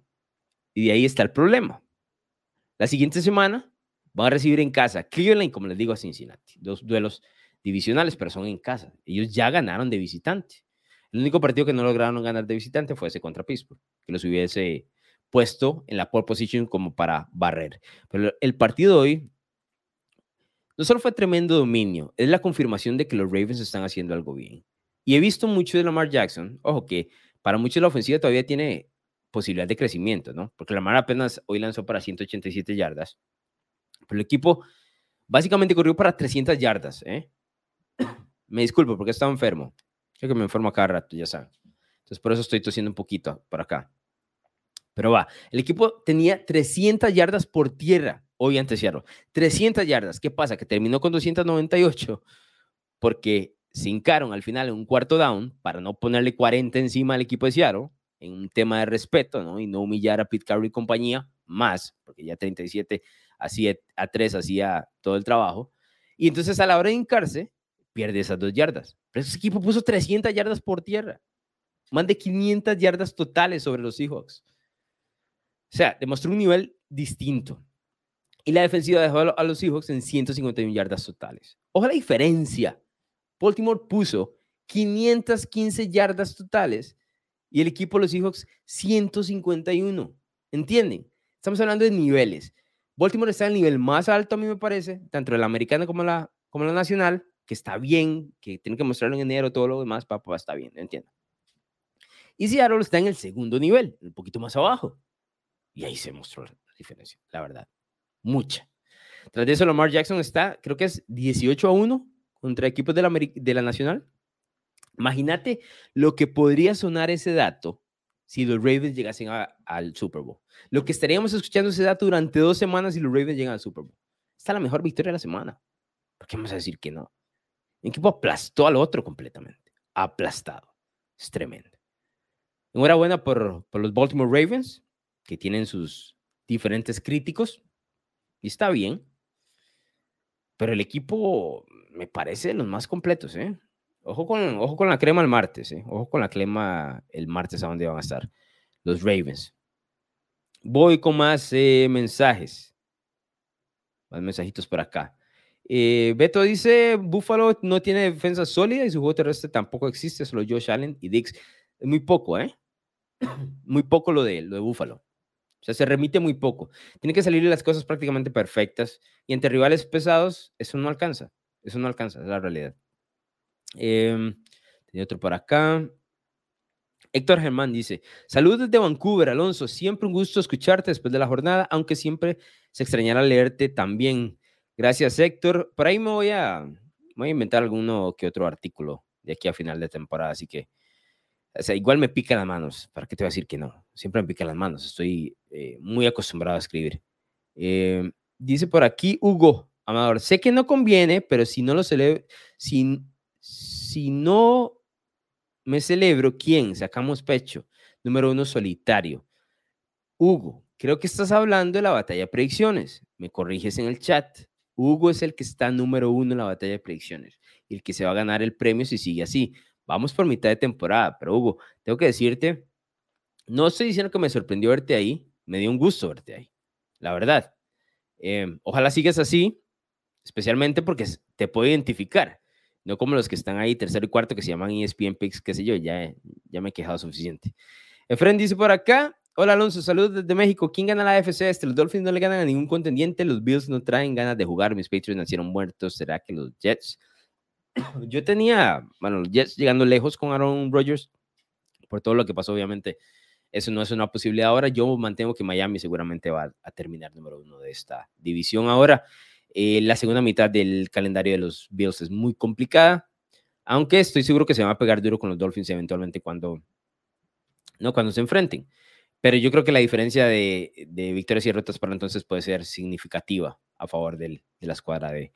Y de ahí está el problema. La siguiente semana van a recibir en casa Cleveland, como les digo, a Cincinnati. Dos duelos divisionales, pero son en casa. Ellos ya ganaron de visitante. El único partido que no lograron ganar de visitante fue ese contra Pittsburgh, que los hubiese puesto en la pole position como para barrer. Pero el partido hoy no solo fue tremendo dominio, es la confirmación de que los Ravens están haciendo algo bien. Y he visto mucho de Lamar Jackson, ojo que para muchos la ofensiva todavía tiene posibilidad de crecimiento, ¿no? Porque Lamar apenas hoy lanzó para 187 yardas, pero el equipo básicamente corrió para 300 yardas, ¿eh? Me disculpo porque estaba enfermo. Creo que me enfermo cada rato, ya saben. Entonces, por eso estoy tosiendo un poquito por acá. Pero va, el equipo tenía 300 yardas por tierra hoy ante Seattle. 300 yardas. ¿Qué pasa? Que terminó con 298 porque se hincaron al final en un cuarto down para no ponerle 40 encima al equipo de Seattle en un tema de respeto, ¿no? Y no humillar a Pete Carroll y compañía más, porque ya 37 hacía, a 3 hacía todo el trabajo. Y entonces a la hora de hincarse, pierde esas dos yardas. Pero ese equipo puso 300 yardas por tierra. Más de 500 yardas totales sobre los Seahawks. O sea, demostró un nivel distinto. Y la defensiva dejó a los Seahawks en 151 yardas totales. Ojo la diferencia. Baltimore puso 515 yardas totales y el equipo de los Seahawks 151. ¿Entienden? Estamos hablando de niveles. Baltimore está el nivel más alto, a mí me parece, tanto la americana como la, como la nacional, que está bien, que tiene que mostrarlo en enero, todo lo demás, papá, está bien, entiendo. Y Seattle está en el segundo nivel, un poquito más abajo. Y ahí se mostró la diferencia, la verdad. Mucha. Tras de eso, Lamar Jackson está, creo que es 18 a 1 contra equipos de la, de la Nacional. Imagínate lo que podría sonar ese dato si los Ravens llegasen al Super Bowl. Lo que estaríamos escuchando ese dato durante dos semanas si los Ravens llegan al Super Bowl. Esta es la mejor victoria de la semana. ¿Por qué vamos a decir que no? El equipo aplastó al otro completamente. Aplastado. Es tremendo. Enhorabuena por, por los Baltimore Ravens, que tienen sus diferentes críticos. Y está bien. Pero el equipo me parece de los más completos, ¿eh? Ojo con, ojo con la crema el martes, ¿eh? Ojo con la crema el martes a dónde van a estar los Ravens. Voy con más eh, mensajes. Más mensajitos por acá. Eh, Beto dice, Buffalo no tiene defensa sólida y su juego terrestre tampoco existe, solo Josh Allen y Dix. Muy poco, ¿eh? Muy poco lo de, lo de Buffalo. O sea, se remite muy poco. Tiene que salir las cosas prácticamente perfectas y entre rivales pesados eso no alcanza. Eso no alcanza, es la realidad. Eh, tenía otro por acá. Héctor Germán dice, saludos desde Vancouver, Alonso, siempre un gusto escucharte después de la jornada, aunque siempre se extrañará leerte también. Gracias, Héctor. Por ahí me voy a, voy a inventar alguno que otro artículo de aquí a final de temporada, así que o sea, igual me pican las manos, ¿para qué te voy a decir que no? Siempre me pican las manos, estoy eh, muy acostumbrado a escribir. Eh, dice por aquí Hugo Amador, sé que no conviene, pero si no lo celebro, si, si no me celebro, ¿quién? Sacamos pecho. Número uno, solitario. Hugo, creo que estás hablando de la batalla de predicciones. Me corriges en el chat. Hugo es el que está número uno en la batalla de predicciones y el que se va a ganar el premio si sigue así. Vamos por mitad de temporada, pero Hugo, tengo que decirte, no estoy diciendo que me sorprendió verte ahí, me dio un gusto verte ahí, la verdad. Em, ojalá sigas así, especialmente porque te puedo identificar, no como los que están ahí tercero y cuarto que se llaman ESPN Picks, qué sé yo, ya, ya me he quejado suficiente. Efren dice por acá, hola Alonso, saludos desde México, ¿quién gana la FC este? Los Dolphins no le ganan a ningún contendiente, los Bills no traen ganas de jugar, mis Patriots nacieron muertos, ¿será que los Jets? Yo tenía, bueno, los Jets llegando lejos con Aaron Rodgers, por todo lo que pasó, obviamente, eso no es una posibilidad ahora. Yo mantengo que Miami seguramente va a terminar número uno de esta división ahora. Eh, la segunda mitad del calendario de los Bills es muy complicada. Aunque estoy seguro que se va a pegar duro con los Dolphins eventualmente cuando, ¿no? cuando se enfrenten. Pero yo creo que la diferencia de, victorias y derrotas para entonces puede ser significativa a favor de la escuadra de,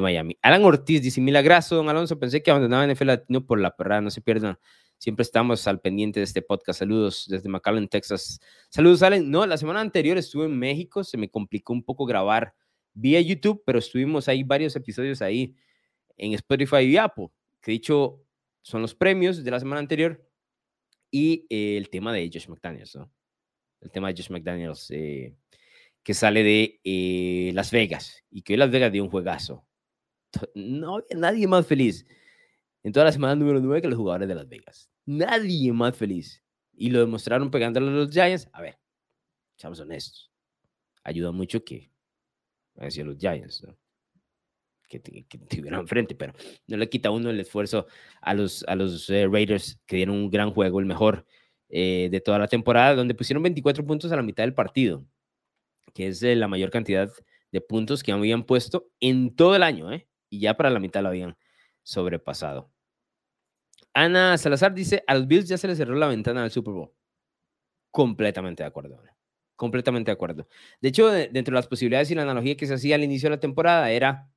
Miami. Alan Ortiz dice, milagroso, don Alonso, pensé que abandonaba NFL Latino por la perrada, no se pierdan. Siempre estamos al pendiente de este podcast. Saludos desde McAllen, Texas. Saludos, Alan. No, la semana anterior estuve en México, se me complicó un poco grabar vía YouTube, pero estuvimos ahí varios episodios ahí en Spotify y Apple, que dicho son los premios de la semana anterior y eh, el tema de Josh McDaniels, ¿no? El tema de Josh McDaniels eh, que sale de eh, Las Vegas y que hoy Las Vegas dio un juegazo no había nadie más feliz en toda la semana número 9 que los jugadores de Las Vegas. Nadie más feliz. Y lo demostraron pegándole a los Giants. A ver, seamos honestos. Ayuda mucho que, a decir los Giants, que, que, tuvieran frente, pero no le quita uno el esfuerzo a los, a los eh, Raiders que dieron un gran juego, el mejor eh, de toda la temporada, donde pusieron 24 puntos a la mitad del partido, que es la mayor cantidad de puntos que habían puesto en todo el año, ¿eh? y ya para la mitad lo habían sobrepasado. Ana Salazar dice, a los Bills ya se les cerró la ventana al Super Bowl. Completamente de acuerdo. Completamente de acuerdo. De hecho, dentro de las posibilidades y la analogía que se hacía al inicio de la temporada era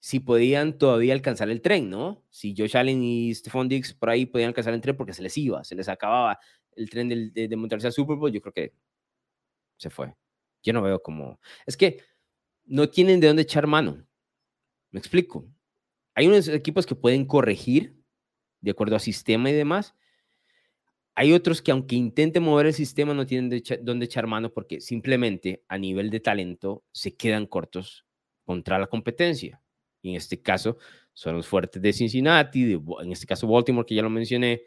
si podían todavía alcanzar el tren, ¿no? Si Josh Allen y Stephon Diggs por ahí podían alcanzar el tren porque se les iba, se les acababa el tren de, de montarse al Super Bowl, yo creo que se fue. Yo no veo como... Es que no tienen de dónde echar mano. Me explico. Hay unos equipos que pueden corregir de acuerdo a sistema y demás. Hay otros que aunque intenten mover el sistema no tienen de dónde echar mano porque simplemente a nivel de talento se quedan cortos contra la competencia. Y en este caso son los fuertes de Cincinnati, en este caso Baltimore que ya lo mencioné,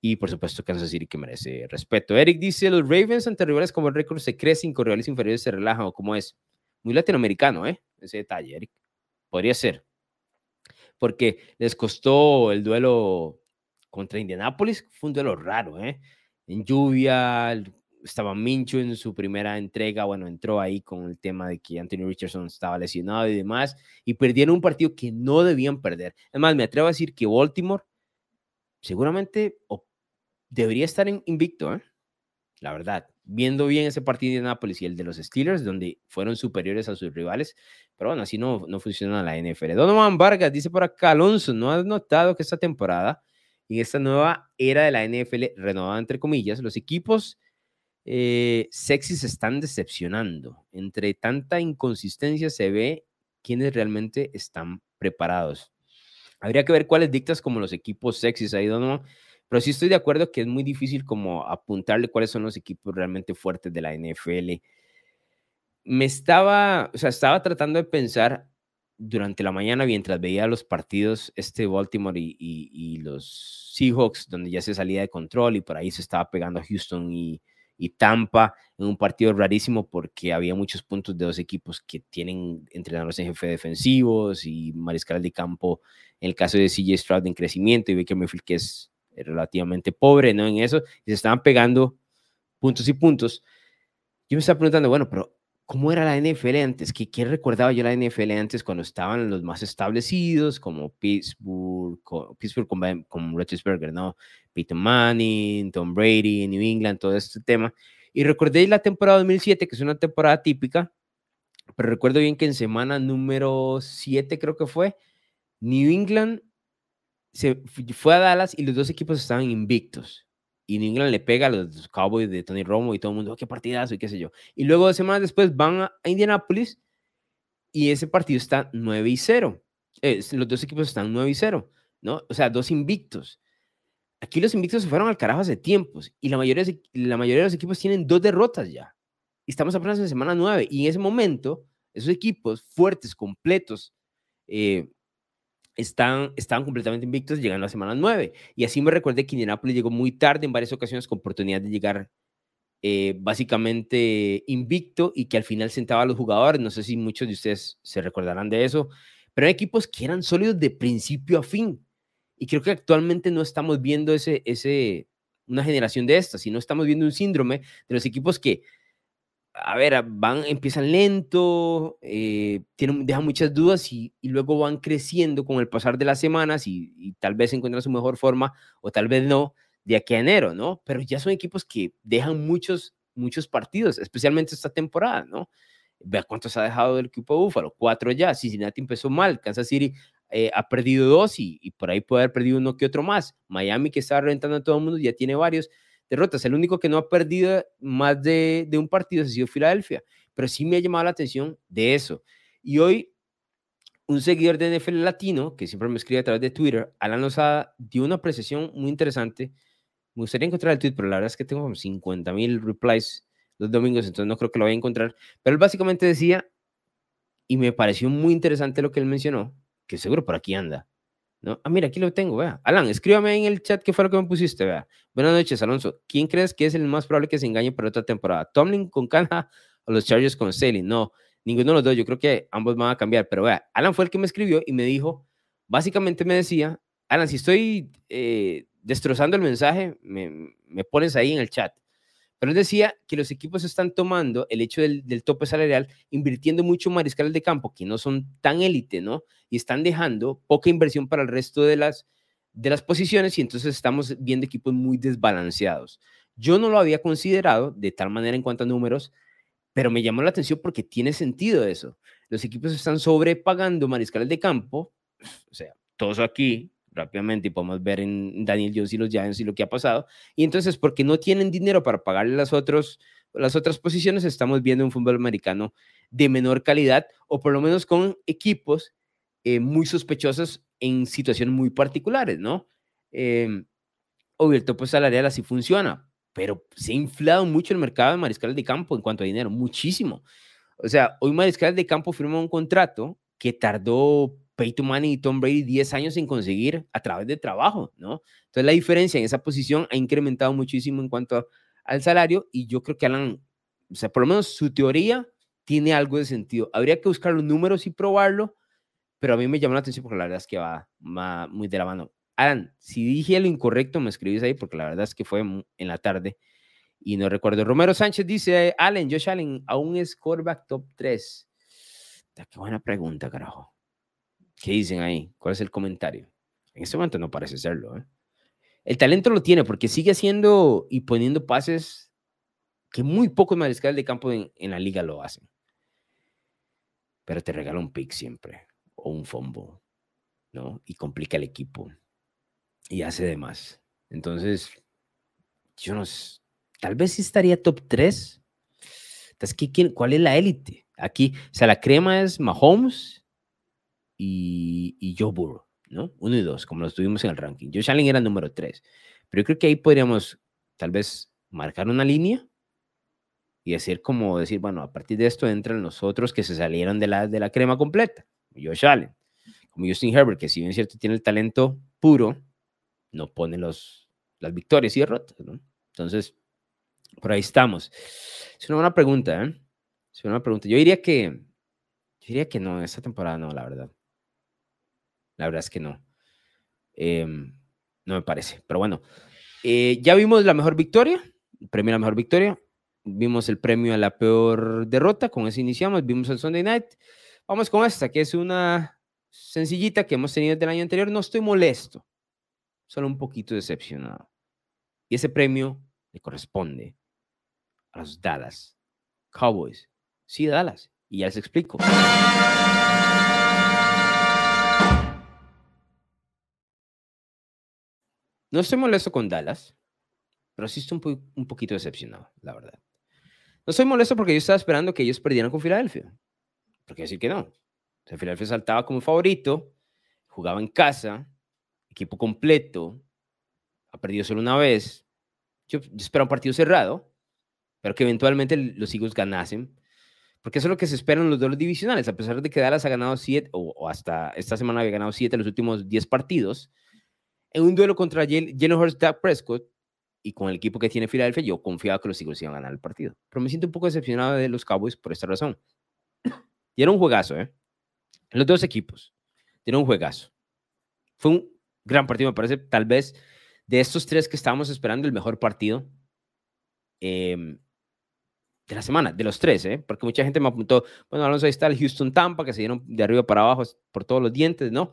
y por supuesto Kansas City que merece respeto. Eric dice, los Ravens ante rivales como el récord se crecen, con rivales inferiores se relajan, o como es. Muy latinoamericano, ¿eh? Ese detalle, Eric. Podría ser. Porque les costó el duelo contra Indianapolis. Fue un duelo raro, ¿eh? En lluvia, estaba Mincho en su primera entrega. Bueno, entró ahí con el tema de que Anthony Richardson estaba lesionado y demás. Y perdieron un partido que no debían perder. Además, me atrevo a decir que Baltimore seguramente debería estar en invicto, ¿eh? La verdad viendo bien ese partido de Nápoles y el de los Steelers, donde fueron superiores a sus rivales, pero bueno, así no, no funciona la NFL. Donovan Vargas dice por acá, Alonso, ¿no has notado que esta temporada, en esta nueva era de la NFL, renovada entre comillas, los equipos eh, sexys se están decepcionando? Entre tanta inconsistencia se ve quienes realmente están preparados. Habría que ver cuáles dictas como los equipos sexys ahí, Donovan pero sí estoy de acuerdo que es muy difícil como apuntarle cuáles son los equipos realmente fuertes de la NFL. Me estaba, o sea, estaba tratando de pensar durante la mañana mientras veía los partidos, este Baltimore y, los Seahawks, donde ya se salía de control y por ahí se estaba pegando Houston y, y Tampa en un partido rarísimo porque había muchos puntos de dos equipos que tienen entrenadores en jefe defensivos y mariscal de campo, en el caso de CJ Stroud en crecimiento y Baker Mayfield que es eh, relativamente pobre, ¿no? En eso, y se estaban pegando puntos y puntos. Yo me estaba preguntando, bueno, pero ¿cómo era la NFL antes? ¿Qué, qué recordaba yo la NFL antes cuando estaban los más establecidos, como Pittsburgh, con, Pittsburgh con, con Roethlisberger, ¿no? Peyton Manning, Tom Brady, New England, todo este tema. Y recordé la temporada 2007, que es una temporada típica, pero recuerdo bien que en semana número 7 creo que fue, New England se fue a Dallas y los dos equipos estaban invictos. Y New England le pega a los Cowboys de Tony Romo y todo el mundo, oh, qué partidazo y qué sé yo. Y luego dos semanas después van a Indianapolis y ese partido está 9 y 0. los dos equipos están 9 y 0, ¿no? O sea, dos invictos. Aquí los invictos se fueron al carajo hace tiempos y la mayoría, la mayoría de los equipos tienen dos derrotas ya. Y estamos apenas en semana 9 y en ese momento, esos equipos fuertes, completos, eh, están, estaban completamente invictos llegando a la semana 9. Y así me recuerdo que Indianapolis llegó muy tarde en varias ocasiones con oportunidad de llegar eh, básicamente invicto y que al final sentaba a los jugadores. No sé si muchos de ustedes se recordarán de eso, pero hay equipos que eran sólidos de principio a fin. Y creo que actualmente no estamos viendo ese, ese, una generación de estas, sino estamos viendo un síndrome de los equipos que a ver, van, empiezan lento, eh, tienen, dejan muchas dudas y, luego van creciendo con el pasar de las semanas y, tal vez encuentran su mejor forma o tal vez no de aquí a enero, ¿no? Pero ya son equipos que dejan muchos, muchos partidos, especialmente esta temporada, ¿no? Vea cuántos ha dejado el equipo de Búfalo, cuatro ya, Cincinnati empezó mal, Kansas City eh, ha perdido dos y, por ahí puede haber perdido uno que otro más. Miami, que está reventando a todo el mundo, ya tiene varios derrotas. El único que no ha perdido más de, un partido ha sido Filadelfia, pero sí me ha llamado la atención de eso. Y hoy, un seguidor de NFL Latino, que siempre me escribe a través de Twitter, Alan Lozada, dio una apreciación muy interesante. Me gustaría encontrar el tweet, pero la verdad es que tengo como 50 mil replies los domingos, entonces no creo que lo vaya a encontrar. Pero él básicamente decía, y me pareció muy interesante lo que él mencionó, que seguro por aquí anda. ¿No? Ah, mira, aquí lo tengo, vea. Alan, escríbame en el chat qué fue lo que me pusiste, vea. Buenas noches, Alonso. ¿Quién crees que es el más probable que se engañe para otra temporada? ¿Tomlin con Canja o los Chargers con Staley? No, ninguno de los dos. Yo creo que ambos van a cambiar, pero vea, Alan fue el que me escribió y me dijo, básicamente me decía, Alan, si estoy eh, destrozando el mensaje, me, me pones ahí en el chat. Pero decía que los equipos están tomando el hecho del, tope salarial, invirtiendo mucho mariscales de campo que no son tan élite, ¿no? Y están dejando poca inversión para el resto de las, de las posiciones y entonces estamos viendo equipos muy desbalanceados. Yo no lo había considerado de tal manera en cuanto a números, pero me llamó la atención porque tiene sentido eso. Los equipos están sobrepagando mariscales de campo, o sea, todos aquí, rápidamente y podemos ver en Daniel Jones y los Giants y lo que ha pasado. Y entonces, porque no tienen dinero para pagarle las, otros, las otras posiciones, estamos viendo un fútbol americano de menor calidad o por lo menos con equipos eh, muy sospechosos en situaciones muy particulares, ¿no? Eh, obvio, el tope salarial así funciona, pero se ha inflado mucho el mercado de mariscales de campo en cuanto a dinero, muchísimo. O sea, hoy mariscales de campo firma un contrato que tardó Peyton Manning y Tom Brady 10 años sin conseguir a través de trabajo, ¿no? Entonces la diferencia en esa posición ha incrementado muchísimo en cuanto al salario y yo creo que Alan, o sea, por lo menos su teoría tiene algo de sentido. Habría que buscar los números y probarlo, pero a mí me llamó la atención porque la verdad es que va, muy de la mano. Alan, si dije lo incorrecto, me escribís ahí porque la verdad es que fue en la tarde y no recuerdo. Romero Sánchez dice, Allen, Josh Allen, aún es quarterback top 3. Qué buena pregunta, carajo. ¿Qué dicen ahí? ¿Cuál es el comentario? En este momento no parece serlo. ¿eh? El talento lo tiene porque sigue haciendo y poniendo pases que muy pocos mariscales de campo en, la liga lo hacen. Pero te regala un pick siempre o un fumble, ¿no? Y complica el equipo y hace de más. Entonces, yo no sé, tal vez estaría top 3. Entonces, ¿cuál es la élite? Aquí, o sea, la crema es Mahomes y, y Joe Burrow, ¿no? Uno y dos, como los tuvimos en el ranking. Josh Allen era número tres. Pero yo creo que ahí podríamos tal vez marcar una línea y decir como decir, bueno, a partir de esto entran los otros que se salieron de la, de la crema completa. Josh Allen, como Justin Herbert, que si bien es cierto tiene el talento puro, no pone los, las victorias y derrotas, ¿no? Entonces, por ahí estamos. Es una buena pregunta, ¿eh? Es una buena pregunta. Yo diría que, yo diría que no, esta temporada no, la verdad. La verdad es que no. Em, no me parece. Pero bueno, eh, ya vimos la mejor victoria, el premio a la mejor victoria. Vimos el premio a la peor derrota, con eso iniciamos. Vimos el Sunday Night. Vamos con esta, que es una sencillita que hemos tenido desde el año anterior. No estoy molesto, solo un poquito decepcionado. Y ese premio le corresponde a los Dallas Cowboys. Sí, Dallas. Y ya les explico. No estoy molesto con Dallas, pero sí estoy un, poquito decepcionado, la verdad. No estoy molesto porque yo estaba esperando que ellos perdieran con Filadelfia. Porque decir que no. O sea, Filadelfia saltaba como favorito, jugaba en casa, equipo completo, ha perdido solo una vez. Yo, espero un partido cerrado, pero que eventualmente los Eagles ganasen. Porque eso es lo que se espera en los duelos divisionales. A pesar de que Dallas ha ganado siete, o, hasta esta semana había ganado siete en los últimos diez partidos, en un duelo contra Jalen Hurts, Dak Prescott, y con el equipo que tiene Filadelfia, yo confiaba que los Eagles iban a ganar el partido. Pero me siento un poco decepcionado de los Cowboys por esta razón. Era un juegazo, ¿eh? Los dos equipos. Dieron un juegazo. Fue un gran partido, me parece, tal vez de estos tres que estábamos esperando, el mejor partido. Em, de la semana, de los tres, ¿eh? porque mucha gente me apuntó, bueno, Alonso, ahí está el Houston Tampa, que se dieron de arriba para abajo por todos los dientes, ¿no?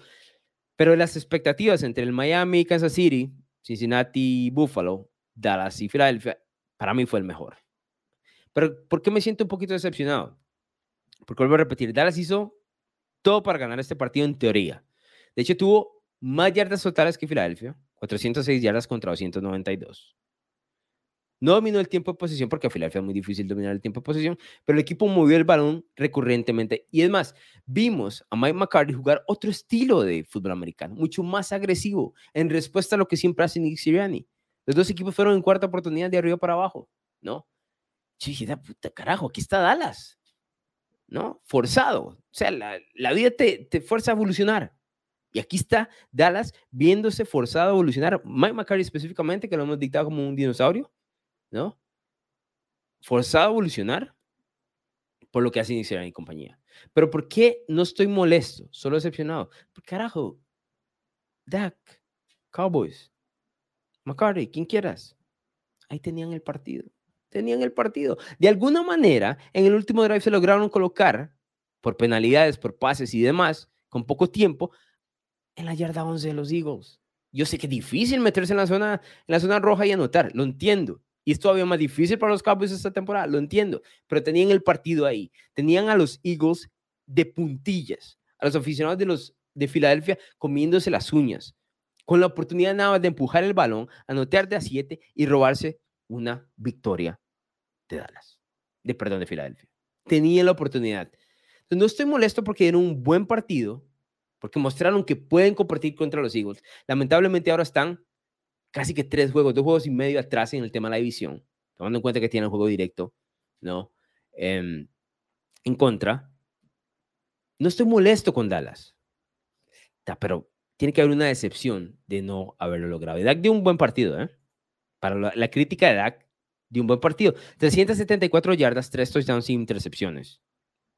Pero las expectativas entre el Miami, Kansas City, Cincinnati, Buffalo, Dallas y Filadelfia, para mí fue el mejor. Pero ¿por qué me siento un poquito decepcionado? Porque vuelvo a repetir, Dallas hizo todo para ganar este partido en teoría. De hecho, tuvo más yardas totales que Filadelfia, 406 yardas contra 292. No dominó el tiempo de posición porque a Filadelfia es muy difícil dominar el tiempo de posición, pero el equipo movió el balón recurrentemente. Y es más, vimos a Mike McCarthy jugar otro estilo de fútbol americano, mucho más agresivo, en respuesta a lo que siempre hace Nick Sirianni. Los dos equipos fueron en cuarta oportunidad de arriba para abajo, ¿no? Chile, puta carajo, aquí está Dallas, ¿no? Forzado. O sea, la, la vida te, te fuerza a evolucionar. Y aquí está Dallas viéndose forzado a evolucionar. Mike McCarthy específicamente, que lo hemos dictado como un dinosaurio, ¿no? Forzado a evolucionar por lo que hace iniciar mi compañía. Pero ¿por qué no estoy molesto? Solo decepcionado. Por carajo, Dak, Cowboys, McCarthy, quien quieras. Ahí tenían el partido. Tenían el partido. De alguna manera, en el último drive se lograron colocar, por penalidades, por pases y demás, con poco tiempo, en la yarda 11 de los Eagles. Yo sé que es difícil meterse en la zona, en la zona roja y anotar, lo entiendo. Y es todavía más difícil para los Cowboys esta temporada, lo entiendo. Pero tenían el partido ahí. Tenían a los Eagles de puntillas, a los aficionados de los de Filadelfia comiéndose las uñas, con la oportunidad nada más de empujar el balón, anotar de a 7 y robarse una victoria de Dallas, de perdón, de Filadelfia. Tenían la oportunidad. No estoy molesto porque era un buen partido, porque mostraron que pueden competir contra los Eagles. Lamentablemente ahora están casi que tres juegos, dos juegos y medio atrás en el tema de la división, tomando en cuenta que tienen juego directo, ¿no? Em, en contra. No estoy molesto con Dallas, pero tiene que haber una decepción de no haberlo logrado. Y Dak dio un buen partido, ¿eh? Para la, la crítica de Dak, dio un buen partido. 374 yardas, tres touchdowns sin intercepciones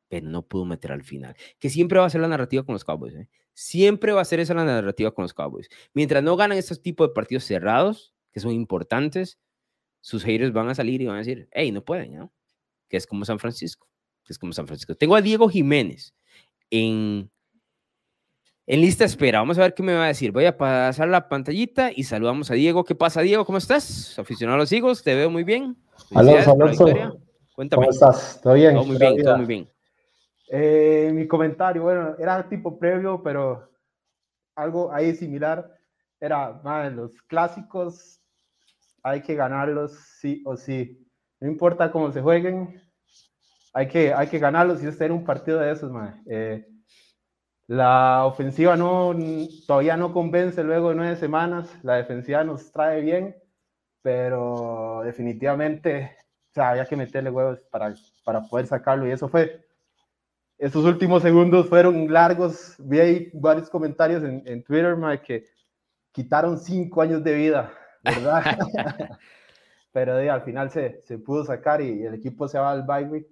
pero no pudo meter al final. Que siempre va a ser la narrativa con los Cowboys. ¿eh? Siempre va a ser esa la narrativa con los Cowboys. Mientras no ganan estos tipos de partidos cerrados, que son importantes, sus haters van a salir y van a decir, hey, no pueden, ¿no? Que es como San Francisco. Que es como San Francisco. Tengo a Diego Jiménez en, en lista espera. Vamos a ver qué me va a decir. Voy a pasar la pantallita y saludamos a Diego. ¿Qué pasa, Diego? ¿Cómo estás? Aficionado a los Higos, te veo muy bien. Alonso, Alonso. Cuéntame. ¿Cómo estás? ¿Todo bien? Todo muy bien, todo muy bien. Eh, mi comentario, bueno, era tipo previo, pero algo ahí similar. Era, madre, los clásicos hay que ganarlos sí o sí. No importa cómo se jueguen, hay que, hay que ganarlos y este era un partido de esos, madre. Eh, la ofensiva no, todavía no convence luego de nueve semanas, la defensiva nos trae bien, pero definitivamente o sea, había que meterle huevos para, para poder sacarlo y eso fue estos últimos segundos fueron largos. Vi ahí varios comentarios en, en Twitter, que quitaron cinco años de vida, ¿verdad? Pero al final se, se, pudo sacar y el equipo se va al bye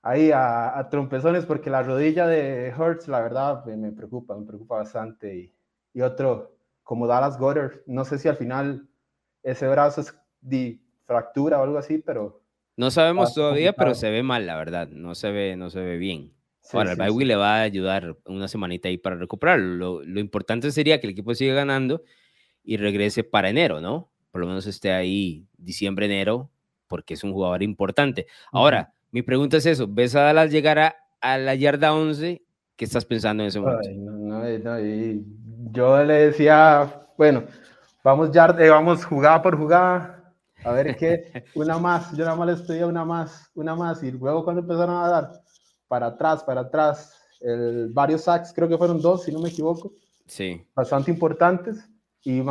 Ahí a, a, trompezones porque la rodilla de Hurts, la verdad, me, preocupa, me preocupa bastante. Y, y, otro, como Dallas Goddard, no sé si al final ese brazo es de fractura o algo así, pero no sabemos todavía, pero se ve mal, la verdad. No se ve, no se ve bien. Ahora, el bye le va a ayudar una semanita ahí para recuperarlo. Lo, importante sería que el equipo siga ganando y regrese para enero, ¿no? Por lo menos esté ahí diciembre, enero, porque es un jugador importante. Ahora, mi pregunta es eso. ¿Ves a Dallas llegar a, la yarda 11? ¿Qué estás pensando en ese momento? no, no, yo le decía, bueno, vamos, yard, eh, vamos jugada por jugada a ver qué, una más, yo nada más les pedía una más, una más, y luego cuando empezaron a dar para atrás, para atrás, el, varios sacks, creo que fueron dos, si no me equivoco, sí. bastante importantes, y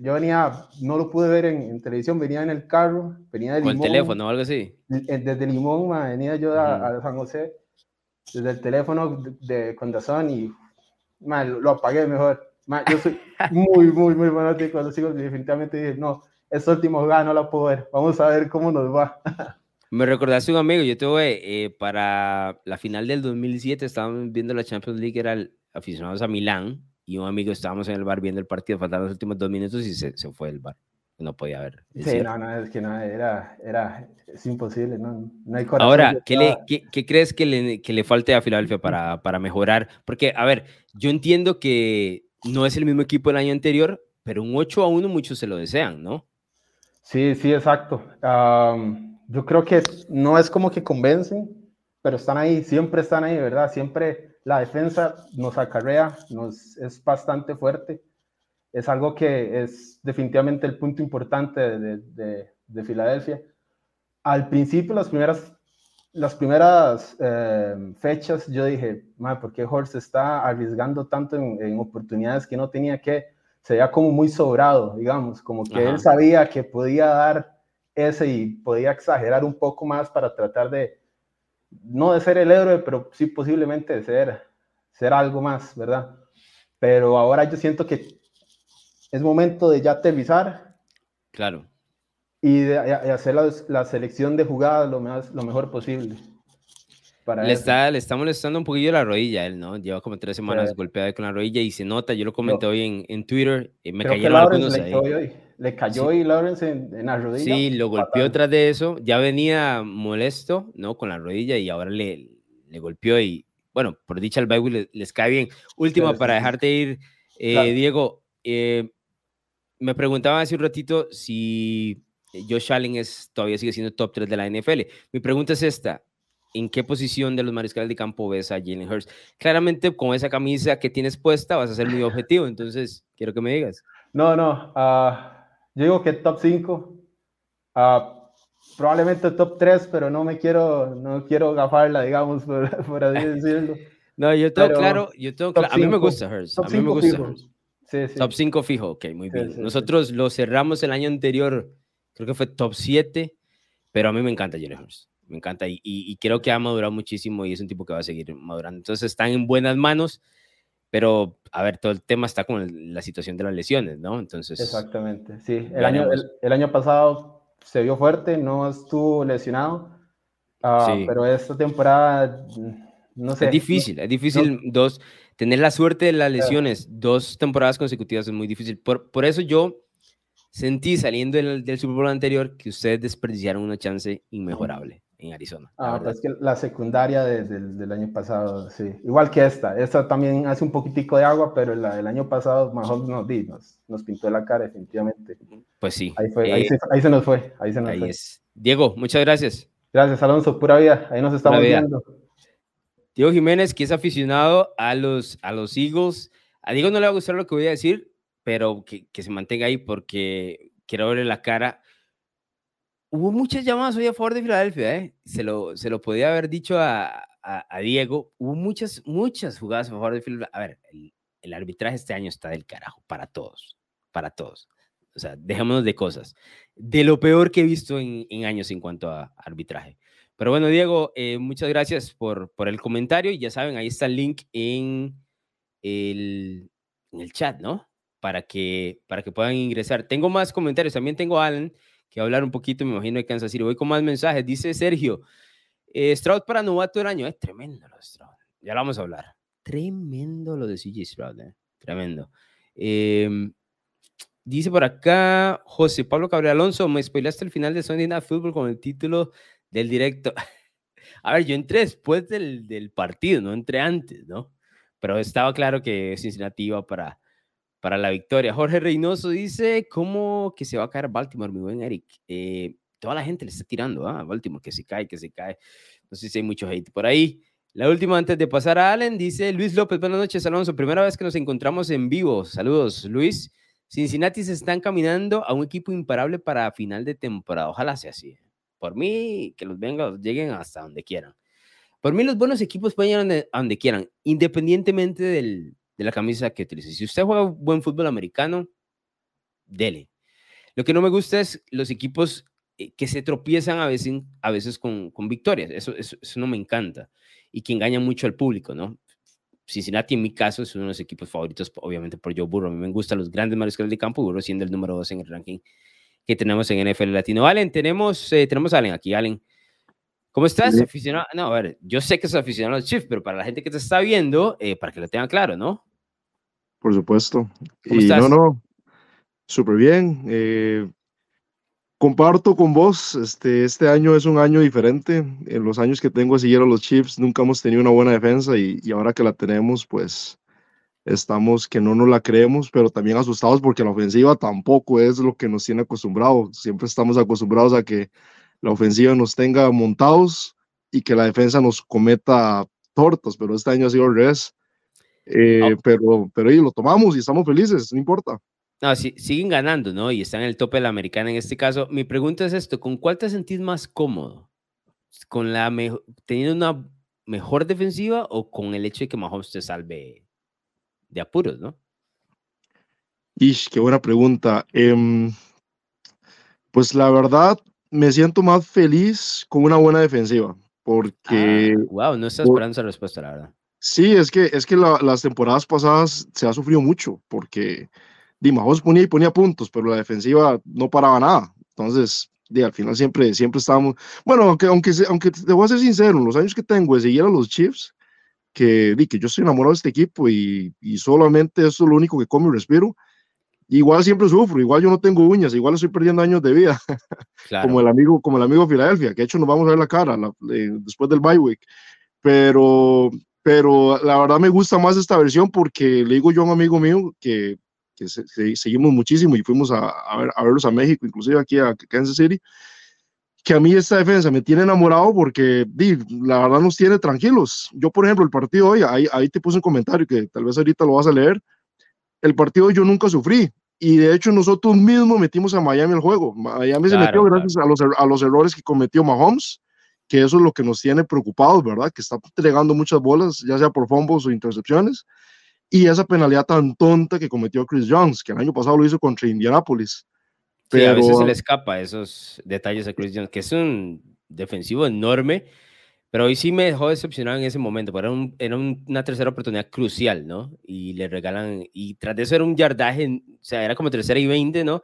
yo venía, no lo pude ver en, televisión, venía en el carro, venía de Limón. Con el teléfono o algo así. Desde Limón, venía yo a, San José, desde el teléfono de, con Dazón y lo, apagué mejor. yo soy muy, muy, muy fanático de los hijos y definitivamente dije, no, este último juego no la puedo ver. Vamos a ver cómo nos va. Me recordaste un amigo, yo tuve eh, para la final del 2007, estábamos viendo la Champions League, era aficionados a Milán, y un amigo estábamos en el bar viendo el partido, faltaban los últimos dos minutos y se, se fue del bar. no podía haber. Sí, no, no, es que no, era, era, es imposible, no, no hay corazón. Ahora, ¿qué, le, qué, crees que le, que le, falte a Filadelfia para, para mejorar? Porque, a ver, yo entiendo que no es el mismo equipo del año anterior, pero un 8 a 1 muchos se lo desean, ¿no? Sí, sí, exacto. yo creo que no es como que convencen, pero están ahí, siempre están ahí, ¿verdad? Siempre la defensa nos acarrea, nos, es bastante fuerte. Es algo que es definitivamente el punto importante de, de, Filadelfia. Al principio, las primeras, las primeras eh, fechas, yo dije, ¿por qué Horst está arriesgando tanto en, oportunidades que no tenía que? Se veía como muy sobrado, digamos, como que él sabía que podía dar ese y podía exagerar un poco más para tratar de, no de ser el héroe, pero sí posiblemente de ser, ser algo más, ¿verdad? Pero ahora yo siento que es momento de ya aterrizar. Claro. Y de, hacer la, selección de jugadas lo, lo mejor posible. Para le, está, le está molestando un poquillo la rodilla él, ¿no? Lleva como tres semanas golpeado con la rodilla y se nota, yo lo comenté hoy en, en, Twitter, y me cayeron algunos le ahí. Le cayó y Lawrence en, la rodilla. Sí, lo golpeó tras de eso. Ya venía molesto, ¿no? Con la rodilla y ahora le, le golpeó y, bueno, por dicha el Bible les, cae bien. Última para dejarte ir, eh, Diego. Eh, me preguntaba hace un ratito si Josh Allen es, todavía sigue siendo top 3 de la NFL. Mi pregunta es esta. ¿En qué posición de los mariscales de campo ves a Jalen Hurts? Claramente, con esa camisa que tienes puesta, vas a ser muy objetivo. Entonces, quiero que me digas. No, no. Uh yo digo que top 5, ah, probablemente top 3, pero no me quiero, no quiero gafarla, digamos, por, así decirlo. no, yo tengo claro, yo tengo claro. a mí me gusta Hurst, a mí me gusta Hurst. Sí, sí. Top 5 fijo, ok, muy bien. Nosotros lo cerramos el año anterior, creo que fue top 7, pero a mí me encanta Jalen Hurst. Me encanta y, y, creo que ha madurado muchísimo y es un tipo que va a seguir madurando. Entonces están en buenas manos pero a ver, todo el tema está con la situación de las lesiones, ¿no? Entonces. Exactamente, sí. El, año, el, año pasado se vio fuerte, no estuvo lesionado, ah, pero esta temporada, no sé. Es difícil, es difícil dos, tener la suerte de las lesiones dos temporadas consecutivas es muy difícil. Por, por eso yo sentí saliendo del, del Super Bowl anterior que ustedes desperdiciaron una chance inmejorable en Arizona. Ah, pues es que la secundaria el del año pasado, sí. Igual que esta. Esta también hace un poquitico de agua, pero la del año pasado mejor nos, nos, nos pintó la cara, definitivamente. Pues sí. Ahí, fue, ahí, eh, se, ahí se, nos fue. Ahí, se nos ahí es. Diego, muchas gracias. Gracias, Alonso. Pura vida. Ahí nos estamos viendo. Diego Jiménez, que es aficionado a los, a los Eagles. A Diego no le va a gustar lo que voy a decir, pero que, que se mantenga ahí porque quiero verle la cara hubo muchas llamadas hoy a favor de Filadelfia, ¿eh? Se lo, se lo podía haber dicho a, a, Diego. Hubo muchas, muchas jugadas a favor de Filadelfia. A ver, el, arbitraje este año está del carajo, para todos, para todos. O sea, dejémonos de cosas. De lo peor que he visto en, en años en cuanto a arbitraje. Pero bueno, Diego, eh, muchas gracias por, por el comentario. Y ya saben, ahí está el link en el, en el chat, ¿no? Para que, para que puedan ingresar. Tengo más comentarios. También tengo a Alan que hablar un poquito, me imagino, de Kansas City. Voy con más mensajes. Dice Sergio, eh, Stroud para novato del año. Es tremendo lo de Stroud. Ya lo vamos a hablar. Tremendo lo de CJ Stroud. Eh. Tremendo. Em, dice por acá José Pablo Cabrera Alonso, me spoilaste el final de Sunday Night Football con el título del directo. a ver, yo entré después del, del, partido, no entré antes, ¿no? Pero estaba claro que Cincinnati iba para, para la victoria. Jorge Reynoso dice, ¿cómo que se va a caer Baltimore, mi buen Eric? Eh, toda la gente le está tirando a Baltimore, que se cae, que se cae. No sé si hay mucho hate por ahí. La última antes de pasar a Allen, dice Luis López, buenas noches Alonso, primera vez que nos encontramos en vivo. Saludos, Luis. Cincinnati se están caminando a un equipo imparable para final de temporada. Ojalá sea así. Por mí, que los vengan, lleguen hasta donde quieran. Por mí, los buenos equipos pueden ir a donde quieran, independientemente del, de la camisa que utilice. Si usted juega buen fútbol americano, dele. Lo que no me gusta es los equipos eh, que se tropiezan a veces, a veces con, con victorias. Eso, eso, no me encanta. Y que engaña mucho al público, ¿no? Cincinnati, en mi caso, es uno de los equipos favoritos, obviamente, por Joe Burrow. A mí me gustan los grandes mariscales de campo, Burrow siendo el número dos en el ranking que tenemos en NFL Latino. Allen, tenemos, eh, tenemos a Allen aquí. Allen, ¿Cómo estás, aficionado? No, a ver, yo sé que es aficionado al Chiefs, pero para la gente que te está viendo, eh, para que lo tengan claro, ¿no? Por supuesto. y no, no, súper bien. Eh, Comparto con vos, este, este año es un año diferente. En los años que tengo siguiendo los Chiefs nunca hemos tenido una buena defensa y, y, ahora que la tenemos, pues estamos que no nos la creemos, pero también asustados porque la ofensiva tampoco es lo que nos tiene acostumbrados. Siempre estamos acostumbrados a que la ofensiva nos tenga montados y que la defensa nos cometa tortas, pero este año ha sido al revés. Eh, pero, pero ahí lo tomamos y estamos felices, no importa. No, sí, siguen ganando, ¿no? Y están en el tope de la americana en este caso. Mi pregunta es esto, ¿con cuál te sentís más cómodo? ¿Con la teniendo una mejor defensiva o con el hecho de que Mahomes te salve de apuros, no? Ish, qué buena pregunta. Em, pues la verdad, me siento más feliz con una buena defensiva, porque... wow, no estás esperando esa respuesta, la verdad. Sí, es que, es que las temporadas pasadas se ha sufrido mucho, porque Dimajos ponía y ponía puntos, pero la defensiva no paraba nada. Entonces, de, al final siempre, siempre estábamos... Bueno, aunque, aunque, aunque te voy a ser sincero, en los años que tengo de seguir a los Chiefs, que, di, que yo estoy enamorado de este equipo y, y solamente eso es lo único que como y respiro, igual siempre sufro, igual yo no tengo uñas, igual estoy perdiendo años de vida, como el amigo, como el amigo Filadelfia, que de hecho nos vamos a ver la cara después del bye week, pero, pero la verdad me gusta más esta versión porque le digo yo a un amigo mío que, que seguimos muchísimo y fuimos a, a, ver, a verlos a México, inclusive aquí a Kansas City, que a mí esta defensa me tiene enamorado porque di, la verdad nos tiene tranquilos. Yo, por ejemplo, el partido hoy, ahí, ahí te puse un comentario que tal vez ahorita lo vas a leer, el partido yo nunca sufrí. Y de hecho nosotros mismos metimos a Miami al juego. Miami se metió gracias a los, er, a los errores que cometió Mahomes, que eso es lo que nos tiene preocupados, ¿verdad? Que está entregando muchas bolas, ya sea por fumbles o intercepciones. Y esa penalidad tan tonta que cometió Chris Jones, que el año pasado lo hizo contra Indianapolis. Pero... Sí, a veces se le escapa esos detalles a Chris Jones, que es un defensivo enorme pero hoy sí me dejó decepcionado en ese momento, porque era, un, era una tercera oportunidad crucial, ¿no? Y le regalan, y tras de eso era un yardaje, o sea, era como tercera y veinte, ¿no?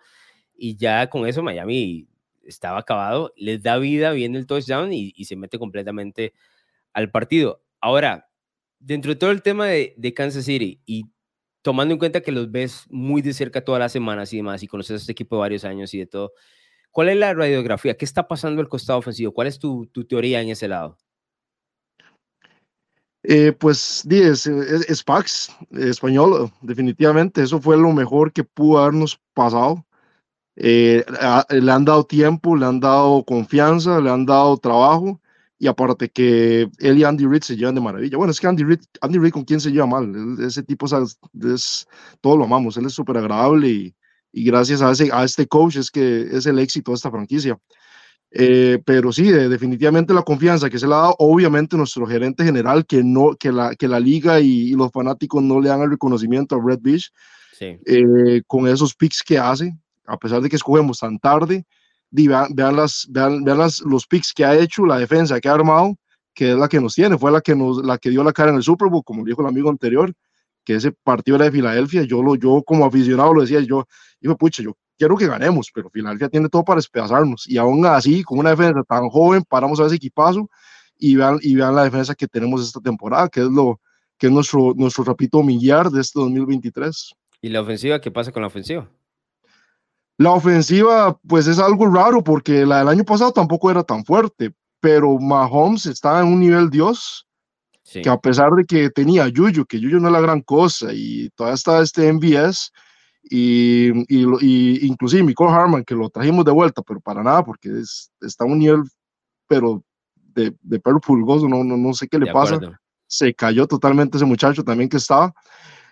Y ya con eso Miami estaba acabado, les da vida, viene el touchdown y, y se mete completamente al partido. Ahora, dentro de todo el tema de, de, Kansas City y tomando en cuenta que los ves muy de cerca todas las semanas y demás, y conoces a este equipo de varios años y de todo, ¿cuál es la radiografía? ¿Qué está pasando al costado ofensivo? ¿Cuál es tu, tu teoría en ese lado? Eh, pues es, es, Pax, español, definitivamente, eso fue lo mejor que pudo habernos pasado. Eh, le han dado tiempo, le han dado confianza, le han dado trabajo y aparte que él y Andy Reid se llevan de maravilla. Bueno, es que Andy Reid, Andy Reid con quién se lleva mal, ese tipo es, es, todo lo amamos, él es súper agradable y, gracias a, a este coach es que es el éxito de esta franquicia. Eh, pero sí, definitivamente la confianza que se le ha dado, obviamente nuestro gerente general, que, no, que, la, que la liga y, los fanáticos no le dan el reconocimiento a Red Beach, eh, con esos picks que hace, a pesar de que escogemos tan tarde, vean, vean, las, vean, vean las, los picks que ha hecho, la defensa que ha armado, que es la que nos tiene, fue la que, nos, la que dio la cara en el Super Bowl, como dijo el amigo anterior, que ese partido era de Filadelfia, yo, lo, yo como aficionado lo decía, yo, digo, pucha, yo quiero que ganemos, pero Filadelfia tiene todo para despedazarnos. Y aún así, con una defensa tan joven, paramos a ese equipazo y vean, y vean la defensa que tenemos esta temporada, que es lo que es nuestro, nuestro repito, millar de este 2023. ¿Y la ofensiva? ¿Qué pasa con la ofensiva? La ofensiva, pues es algo raro porque la del año pasado tampoco era tan fuerte, pero Mahomes está en un nivel Dios. Que a pesar de que tenía Yuyu, que Yuyu no es la gran cosa, y todavía está este MVS, y, y, y inclusive Michael Harman, que lo trajimos de vuelta, pero para nada, porque es, está a un nivel, pero de, de perro pulgoso, no, no, no sé qué le pasa. Se cayó totalmente ese muchacho también que estaba.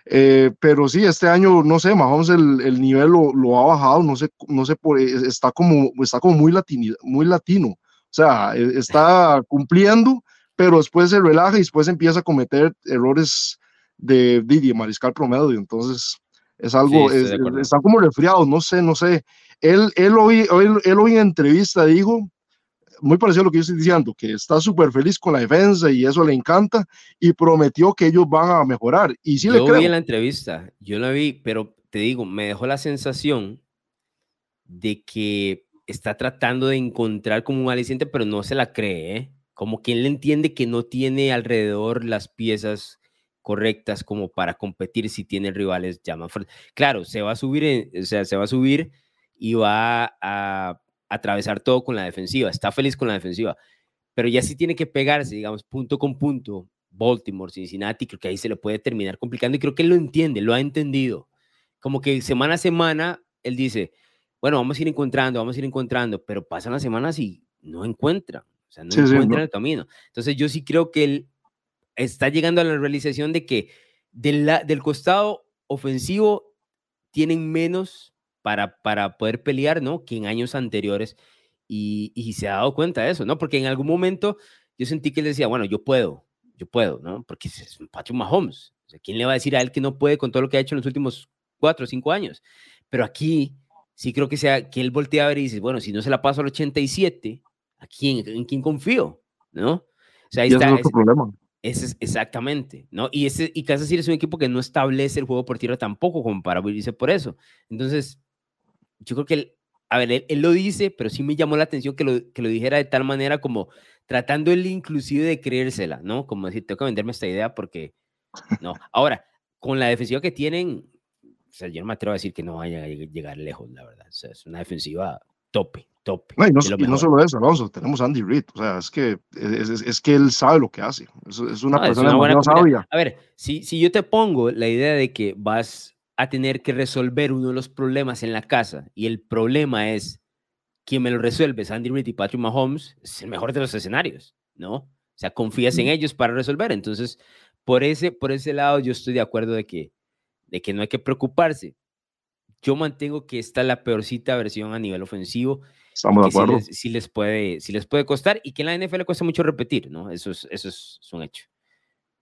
Eh, pero sí, este año, no sé, Mahomes el, el nivel lo, lo, ha bajado, no sé, no sé, por, está como, está como muy, latino, muy latino. O sea, e, está cumpliendo, pero después se relaja y después empieza a cometer errores de Didi, mariscal promedio. Entonces, es algo, están como resfriados, no sé, no sé. Él, él, hoy, él, él hoy en entrevista dijo, muy parecido a lo que yo estoy diciendo, que está súper feliz con la defensa y eso le encanta y prometió que ellos van a mejorar. Y sí yo le vi en la entrevista, yo la vi, pero te digo, me dejó la sensación de que está tratando de encontrar como un aliciente, pero no se la cree, ¿eh? como quien le entiende que no tiene alrededor las piezas correctas como para competir si tiene rivales ya más fuertes. Claro, se va a subir, o sea, se va a subir y va a atravesar todo con la defensiva, está feliz con la defensiva, pero ya sí tiene que pegarse, digamos, punto con punto, Baltimore, Cincinnati, creo que ahí se le puede terminar complicando y creo que él lo entiende, lo ha entendido. Como que semana a semana él dice, bueno, vamos a ir encontrando, vamos a ir encontrando, pero pasan las semanas y no encuentra, o sea, no encuentra el camino. Entonces yo sí creo que él está llegando a la realización de que del, del costado ofensivo tienen menos para, para poder pelear, ¿no? Que en años anteriores. Y, y, se ha dado cuenta de eso, ¿no? Porque en algún momento yo sentí que él decía, bueno, yo puedo, yo puedo, ¿no? Porque es Patrick Mahomes. O sea, ¿quién le va a decir a él que no puede con todo lo que ha hecho en los últimos cuatro o cinco años? Pero aquí sí creo que sea que él voltea a ver y dice, bueno, si no se la paso al 87, ¿a quién, en quién confío? ¿No? O sea, ahí está. Es otro problema. Es exactamente, ¿no? Y, ese, y Kansas City es un equipo que no establece el juego por tierra tampoco como para irse por eso. Entonces, yo creo que, él, a ver, él, lo dice, pero sí me llamó la atención que lo, que lo dijera de tal manera como tratando él inclusive de creérsela, ¿no? Como decir, tengo que venderme esta idea porque, no. Ahora, con la defensiva que tienen, o sea, yo no me atrevo a decir que no vaya a llegar lejos, la verdad. O sea, es una defensiva tope, tope. No, y, no, solo eso, Alonso, tenemos a Andy Reid. O sea, es que, es, es, que él sabe lo que hace. Es, es una persona muy sabia. A ver, si, si yo te pongo la idea de que vas a tener que resolver uno de los problemas en la casa y el problema es quién me lo resuelve, Andy Reid y Patrick Mahomes, es el mejor de los escenarios, ¿no? O sea, confías en ellos para resolver. Entonces, por ese, por ese lado, yo estoy de acuerdo de que, de que no hay que preocuparse. Yo mantengo que esta es la peorcita versión a nivel ofensivo. Estamos de acuerdo. Si les, puede, si les puede costar y que en la NFL cuesta mucho repetir, ¿no? Eso es, eso es, un hecho.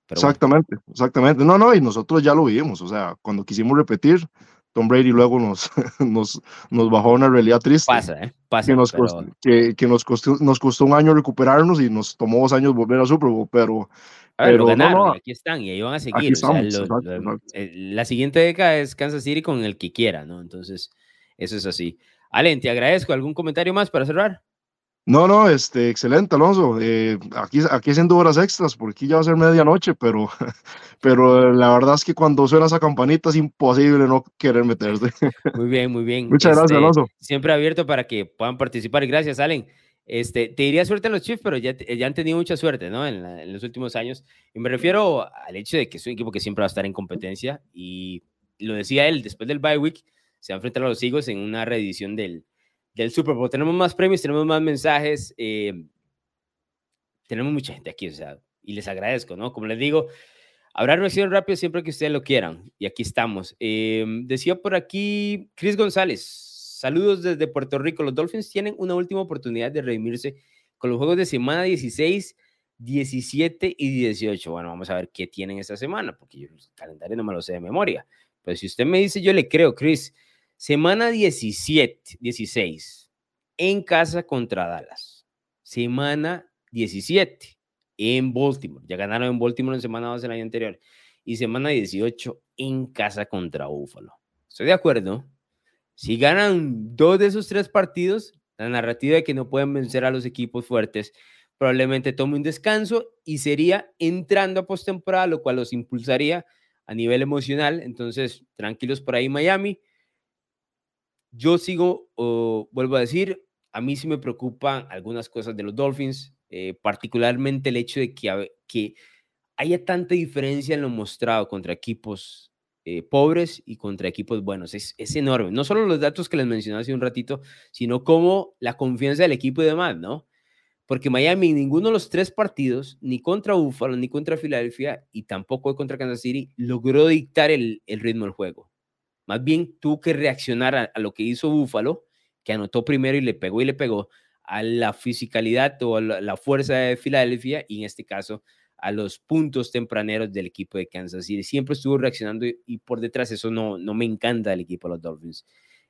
exactamente, exactamente. No, no, y nosotros ya lo vimos. O sea, cuando quisimos repetir, Tom Brady luego nos, nos, nos bajó a una realidad triste. Pasa, ¿eh? Pasa. Que, nos, costó, que, que nos, costó, nos costó un año recuperarnos y nos tomó dos años volver a Super Bowl, pero a ver, lo ganaron, aquí están y ahí van a seguir. Eh, la siguiente década es Kansas City con el que quiera, ¿no? Entonces, eso es así. Allen, te agradezco. ¿Algún comentario más para cerrar? No, no, este, excelente, Alonso. Eh, aquí, aquí haciendo horas extras, porque aquí ya va a ser medianoche, pero, pero la verdad es que cuando suena esa campanita es imposible no querer meterse. Muy bien, muy bien. Muchas gracias, este, Alonso. Siempre abierto para que puedan participar. Gracias, Allen. Este, te diría suerte a los Chiefs, pero ya, ya han tenido mucha suerte, ¿no? En, los últimos años. Y me refiero al hecho de que es un equipo que siempre va a estar en competencia. Y lo decía él, después del bye week, se va a enfrentar a los Eagles en una reedición del, del Super Bowl. Tenemos más premios, tenemos más mensajes. Eh, tenemos mucha gente aquí, o sea, y les agradezco, ¿no? Como les digo, habrá reacción rápido siempre que ustedes lo quieran. Y aquí estamos. Eh, decía por aquí Chris González. Saludos desde Puerto Rico. Los Dolphins tienen una última oportunidad de redimirse con los juegos de semana 16, 17 y 18. Bueno, vamos a ver qué tienen esta semana, porque yo el calendario no me lo sé de memoria. Pero si usted me dice, yo le creo, Chris. Semana 17, 16, en casa contra Dallas. Semana 17, en Baltimore. Ya ganaron en Baltimore en semana 2 el año anterior. Y semana 18, en casa contra Buffalo. Estoy de acuerdo si ganan dos de esos tres partidos, la narrativa de que no pueden vencer a los equipos fuertes probablemente tome un descanso y sería entrando a postemporada, lo cual los impulsaría a nivel emocional. Entonces, tranquilos por ahí, Miami. Yo sigo, o vuelvo a decir, a mí sí me preocupan algunas cosas de los Dolphins, eh, particularmente el hecho de que, que haya tanta diferencia en lo mostrado contra equipos eh, pobres y contra equipos buenos. Es, es, enorme. No solo los datos que les mencioné hace un ratito, sino como la confianza del equipo y demás, ¿no? Porque Miami, ninguno de los tres partidos, ni contra Buffalo, ni contra Filadelfia, y tampoco contra Kansas City, logró dictar el, el ritmo del juego. Más bien tuvo que reaccionar a, lo que hizo Buffalo, que anotó primero y le pegó y le pegó a la fisicalidad o a la, fuerza de Filadelfia, y en este caso a los puntos tempraneros del equipo de Kansas City. Siempre estuvo reaccionando y, por detrás eso no, no me encanta el equipo de los Dolphins.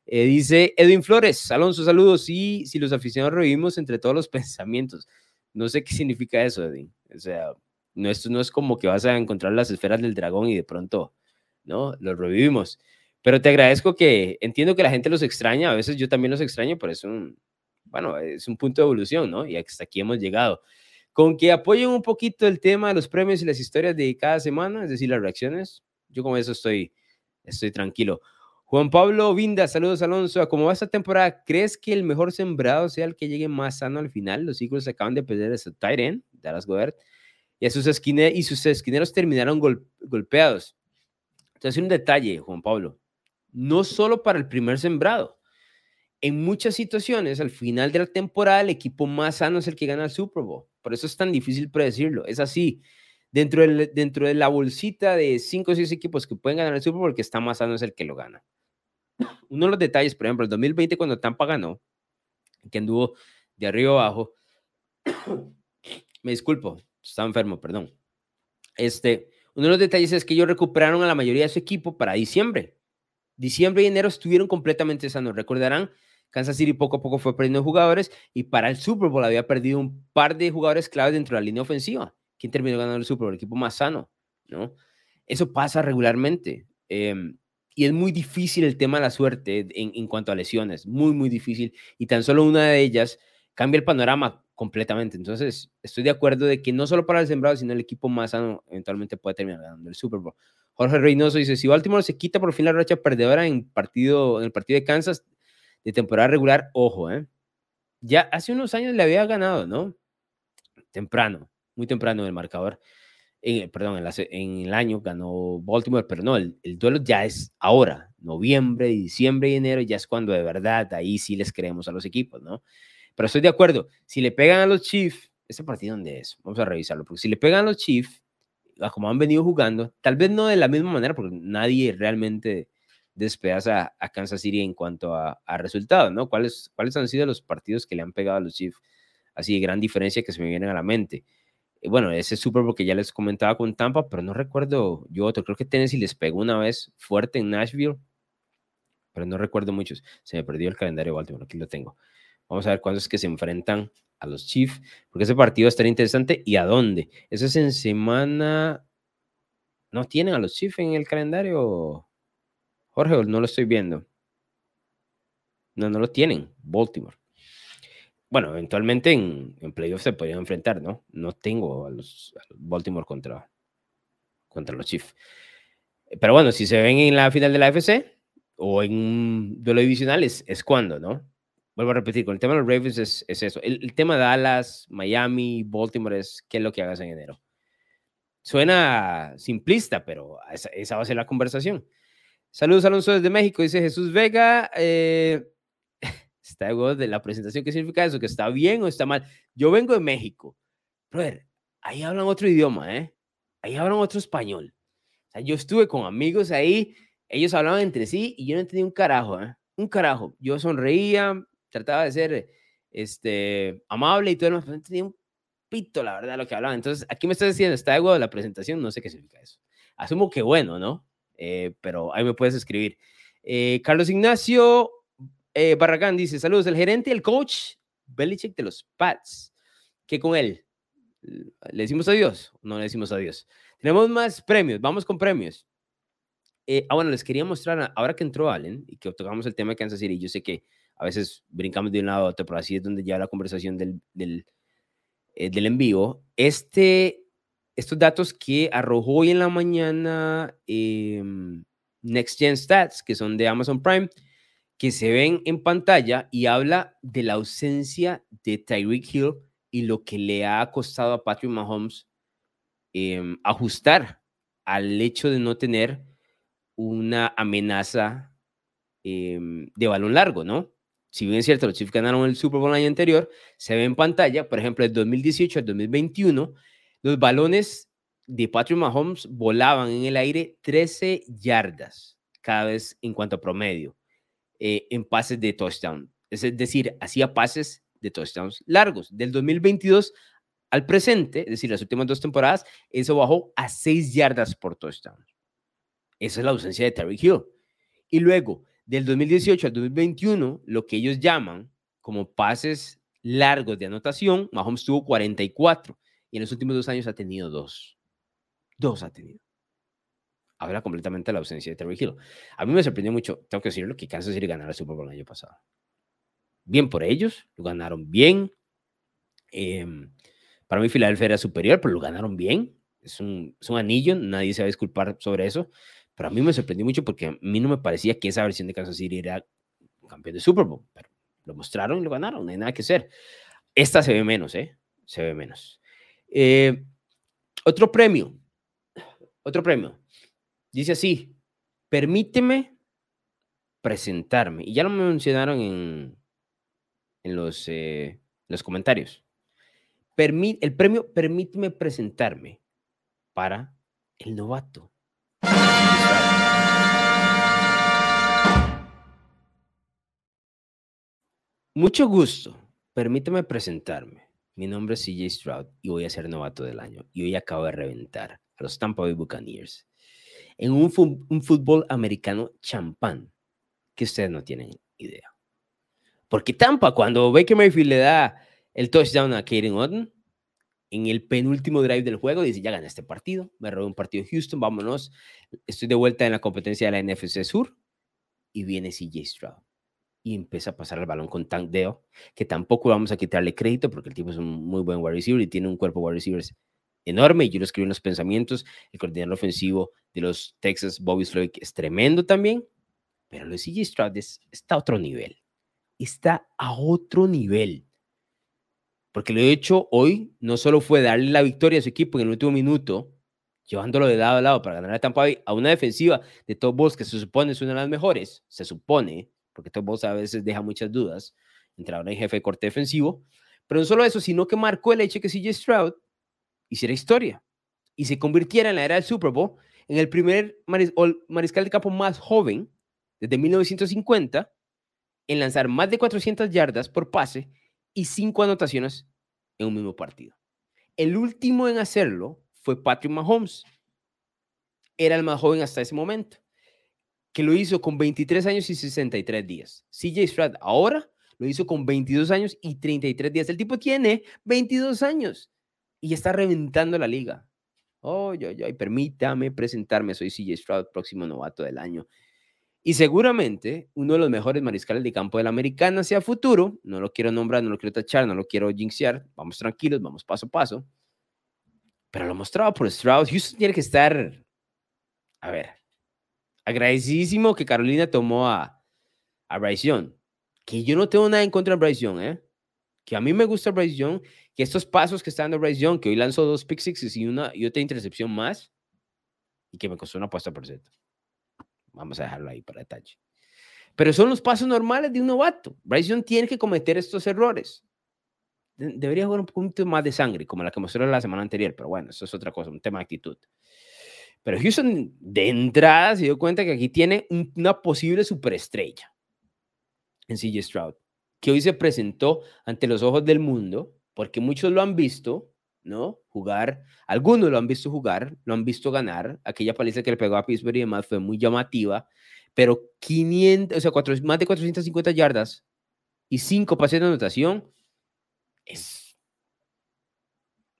Eh, dice Edwin Flores, Alonso, saludos. Sí, si los aficionados revivimos entre todos los pensamientos. No sé qué significa eso, Edwin. O sea, no, esto no es como que vas a encontrar las esferas del dragón y de pronto, ¿no? Los revivimos. Pero te agradezco que entiendo que la gente los extraña, a veces yo también los extraño, pero es un, bueno, es un punto de evolución, ¿no? Y hasta aquí hemos llegado con que apoyen un poquito el tema de los premios y las historias de cada semana, es decir, las reacciones. Yo con eso estoy, estoy tranquilo. Juan Pablo Vinda, saludos Alonso. ¿Cómo va esta temporada? ¿Crees que el mejor sembrado sea el que llegue más sano al final? Los Eagles acaban de perder a su tight Dallas Gobert, y, sus, y sus esquineros terminaron golpeados. Entonces, un detalle, Juan Pablo. No solo para el primer sembrado. En muchas situaciones, al final de la temporada, el equipo más sano es el que gana el Super Bowl. Por eso es tan difícil predecirlo. Es así. Dentro, del, dentro de la bolsita de cinco o seis equipos que pueden ganar el Super Bowl, el que está más sano es el que lo gana uno de los detalles, por ejemplo, el 2020 cuando Tampa ganó, que anduvo de arriba abajo, me disculpo, estaba enfermo, perdón. Este, uno de los detalles es que ellos recuperaron a la mayoría de su equipo para diciembre. Diciembre y enero estuvieron completamente sanos. Recordarán, Kansas City poco a poco fue perdiendo jugadores y para el Super Bowl había perdido un par de jugadores claves dentro de la línea ofensiva. ¿Quién terminó ganando el Super Bowl? El equipo más sano, ¿no? Eso pasa regularmente. Eh, y es muy difícil el tema de la suerte en, en, cuanto a lesiones, muy, muy difícil. Y tan solo una de ellas cambia el panorama completamente. Entonces, estoy de acuerdo de que no solo para el sembrado, sino el equipo más sano eventualmente puede terminar ganando el Super Bowl. Jorge Reynoso dice, si Baltimore se quita por fin la racha perdedora en, partido, en el partido de Kansas de temporada regular, ojo, ¿eh? Ya hace unos años le había ganado, ¿no? Temprano, muy temprano en el marcador perdón, en, el año ganó Baltimore, pero no, el, duelo ya es ahora, noviembre, diciembre y enero, ya es cuando de verdad ahí sí les creemos a los equipos, ¿no? Pero estoy de acuerdo, si le pegan a los Chiefs, ¿ese partido dónde es? Vamos a revisarlo, porque si le pegan a los Chiefs, como han venido jugando, tal vez no de la misma manera, porque nadie realmente despedaza a Kansas City en cuanto a, resultados, ¿no? ¿Cuáles, ¿Cuáles han sido los partidos que le han pegado a los Chiefs? Así de gran diferencia que se me vienen a la mente bueno, ese Super Bowl que ya les comentaba con Tampa, pero no recuerdo yo otro. Creo que Tennessee les pegó una vez fuerte en Nashville, pero no recuerdo muchos. Se me perdió el calendario de Baltimore, aquí lo tengo. Vamos a ver cuándo es que se enfrentan a los Chiefs, porque ese partido estará interesante. ¿Y a dónde? Eso es en semana. ¿No tienen a los Chiefs en el calendario? Jorge, no lo estoy viendo. No, no lo tienen. Baltimore bueno, eventualmente en, en playoffs se podrían enfrentar, ¿no? No tengo a los, Baltimore contra, contra los Chiefs. Pero bueno, si se ven en la final de la FC o en un duelo divisional, es, cuando, ¿no? Vuelvo a repetir, con el tema de los Ravens es, eso. El, tema de Dallas, Miami, Baltimore es qué es lo que hagas en enero. Suena simplista, pero esa, esa va a ser la conversación. Saludos, Alonso, desde México, dice Jesús Vega. Eh, está de la presentación. ¿Qué significa eso? ¿Que está bien o está mal? Yo vengo de México. Brother, ahí hablan otro idioma, ¿eh? Ahí hablan otro español. O sea, yo estuve con amigos ahí, ellos hablaban entre sí y yo no entendía un carajo, ¿eh? Un carajo. Yo sonreía, trataba de ser este, amable y todo pero no entendía un pito, la verdad, lo que hablaban. Entonces, aquí me estás diciendo, está de la presentación, no sé qué significa eso. Asumo que bueno, ¿no? Eh, pero ahí me puedes escribir. Eh, Carlos Ignacio eh, Barragán dice, saludos, el gerente y el coach Belichick de los Pats. ¿Qué con él? ¿Le decimos adiós? No le decimos adiós. Tenemos más premios, vamos con premios. Eh, ah, bueno, les quería mostrar, ahora que entró Allen y que tocamos el tema de Kansas City, yo sé que a veces brincamos de un lado a otro, pero así es donde ya la conversación del, del, eh, del en vivo. Este, estos datos que arrojó hoy en la mañana em, Next Gen Stats, que son de Amazon Prime, que se ven en pantalla y habla de la ausencia de Tyreek Hill y lo que le ha costado a Patrick Mahomes em, ajustar al hecho de no tener una amenaza em, de balón largo, ¿no? Si bien es cierto, los Chiefs ganaron el Super Bowl el año anterior, se ve en pantalla, por ejemplo, de 2018 al 2021, los balones de Patrick Mahomes volaban en el aire 13 yardas cada vez en cuanto a promedio. Eh, en pases de touchdown. Es decir, hacía pases de touchdowns largos. Del 2022 al presente, es decir, las últimas dos temporadas, eso bajó a 6 yardas por touchdown. Esa es la ausencia de Terry Hill. Y luego, del 2018 al 2021, lo que ellos llaman como pases largos de anotación, Mahomes tuvo 44 y en los últimos dos años ha tenido dos. Dos ha tenido habla completamente de la ausencia de Terry Hill. A mí me sorprendió mucho, tengo que decirlo, que Kansas City ganara el Super Bowl el año pasado. Bien por ellos, lo ganaron bien. Em, para mí Filadelfia era superior, pero lo ganaron bien. Es es un anillo, nadie se va a disculpar sobre eso. Pero a mí me sorprendió mucho porque a mí no me parecía que esa versión de Kansas City era campeón de Super Bowl. Pero lo mostraron y lo ganaron, no hay nada que hacer. Esta se ve menos, ¿eh? Se ve menos. Eh, otro premio. Otro premio. Dice así, permíteme presentarme. Y ya lo mencionaron en, en los, eh, los comentarios. el premio Permíteme presentarme para el novato. Mucho gusto. Permítame presentarme. Mi nombre es CJ Stroud y voy a ser novato del año. Y hoy acabo de reventar a los Tampa Bay Buccaneers en un, fútbol americano champán que ustedes no tienen idea. Porque Tampa, cuando Baker Mayfield le da el touchdown a Kaden Otten, en el penúltimo drive del juego, dice, ya gané este partido, me robé un partido de Houston, vámonos, estoy de vuelta en la competencia de la NFC Sur, y viene CJ Stroud. Y empieza a pasar el balón con Tank Deo, que tampoco vamos a quitarle crédito porque el tipo es un muy buen wide receiver y tiene un cuerpo de wide receivers enorme. Yo lo escribí en los pensamientos. El coordinador ofensivo de los Texas, Bobby Slovic, es tremendo también. Pero lo de CJ Stroud está a otro nivel. Está a otro nivel. Porque lo he hecho hoy no solo fue darle la victoria a su equipo en el último minuto, llevándolo de lado a lado para ganar a Tampa Bay a una defensiva de Top Balls que se supone es una de las mejores, se supone, porque Top Balls a veces deja muchas dudas, entrenador y jefe de corte defensivo, pero no solo eso, sino que marcó el hecho que CJ Stroud hiciera historia y se convirtiera en la era del Super Bowl en el primer mariscal de campo más joven desde 1950 en lanzar más de 400 yardas por pase y cinco anotaciones en un mismo partido. El último en hacerlo fue Patrick Mahomes. Era el más joven hasta ese momento, que lo hizo con 23 años y 63 días. CJ Stroud ahora lo hizo con 22 años y 33 días. El tipo tiene 22 años y está reventando la liga. Oh, yo, yo, permítame presentarme. Soy CJ Stroud, próximo novato del año. Y seguramente uno de los mejores mariscales de campo de la americana sea futuro. No lo quiero nombrar, no lo quiero tachar, no lo quiero jinxear. Vamos tranquilos, vamos paso a paso. Pero lo mostrado por Strauss. Houston tiene que estar, a ver, agradecidísimo que Carolina tomó a, a Bryce Young. Que yo no tengo nada en contra de Bryce Young, ¿eh? Que a mí me gusta Bryce Young. Que estos pasos que está dando Bryce Young, que hoy lanzó dos pick sixes y, una, y otra intercepción más, y que me costó una apuesta por cierto. Vamos a dejarlo ahí para detalle. Pero son los pasos normales de un novato. Bryce Young tiene que cometer estos errores. Debería jugar un poquito más de sangre, como la que mostró la semana anterior, pero bueno, eso es otra cosa, un tema de actitud. Pero Houston de entrada se dio cuenta que aquí tiene una posible superestrella en CJ Stroud, que hoy se presentó ante los ojos del mundo, porque muchos lo han visto, ¿no? Jugar, algunos lo han visto jugar, lo han visto ganar. Aquella paliza que le pegó a Pittsburgh y demás fue muy llamativa, pero 500, o sea, más de 450 yardas y 5 pases de anotación es,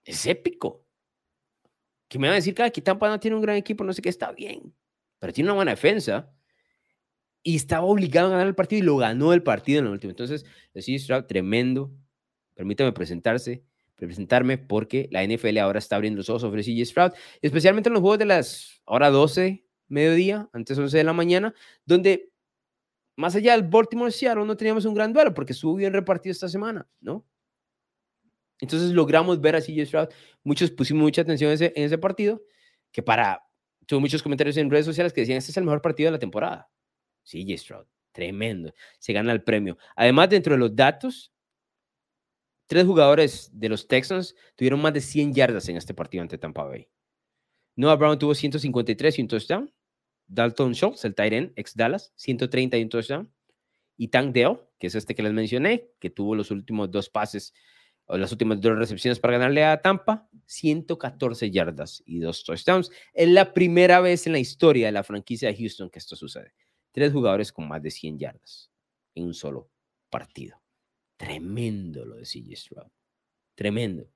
es épico. Que me van a decir que aquí Tampa no tiene un gran equipo, no sé qué, está bien, pero tiene una buena defensa y estaba obligado a ganar el partido y lo ganó el partido en el último. Entonces, decís tremendo. Permítame presentarse presentarme porque la NFL ahora está abriendo los ojos sobre CJ Stroud, especialmente en los juegos de las hora 12, mediodía, antes 11 de la mañana, donde más allá del Baltimore Seattle no teníamos un gran duelo porque estuvo bien repartido esta semana, ¿no? Entonces logramos ver a CJ Stroud, muchos pusimos mucha atención en ese, partido, que para, tuve muchos comentarios en redes sociales que decían, este es el mejor partido de la temporada. CJ Stroud, tremendo, se gana el premio. Además, dentro de los datos, Tres jugadores de los Texans tuvieron más de 100 yardas en este partido ante Tampa Bay. Noah Brown tuvo 153 y un touchdown. Dalton Schultz, el tight ex Dallas, 130 y un touchdown. Y Tank Deo, que es este que les mencioné, que tuvo los últimos dos pases o las últimas dos recepciones para ganarle a Tampa, 114 yardas y dos touchdowns. Es la primera vez en la historia de la franquicia de Houston que esto sucede. Tres jugadores con más de 100 yardas en un solo partido. Tremendo lo de CJ Stroud. Tremendo.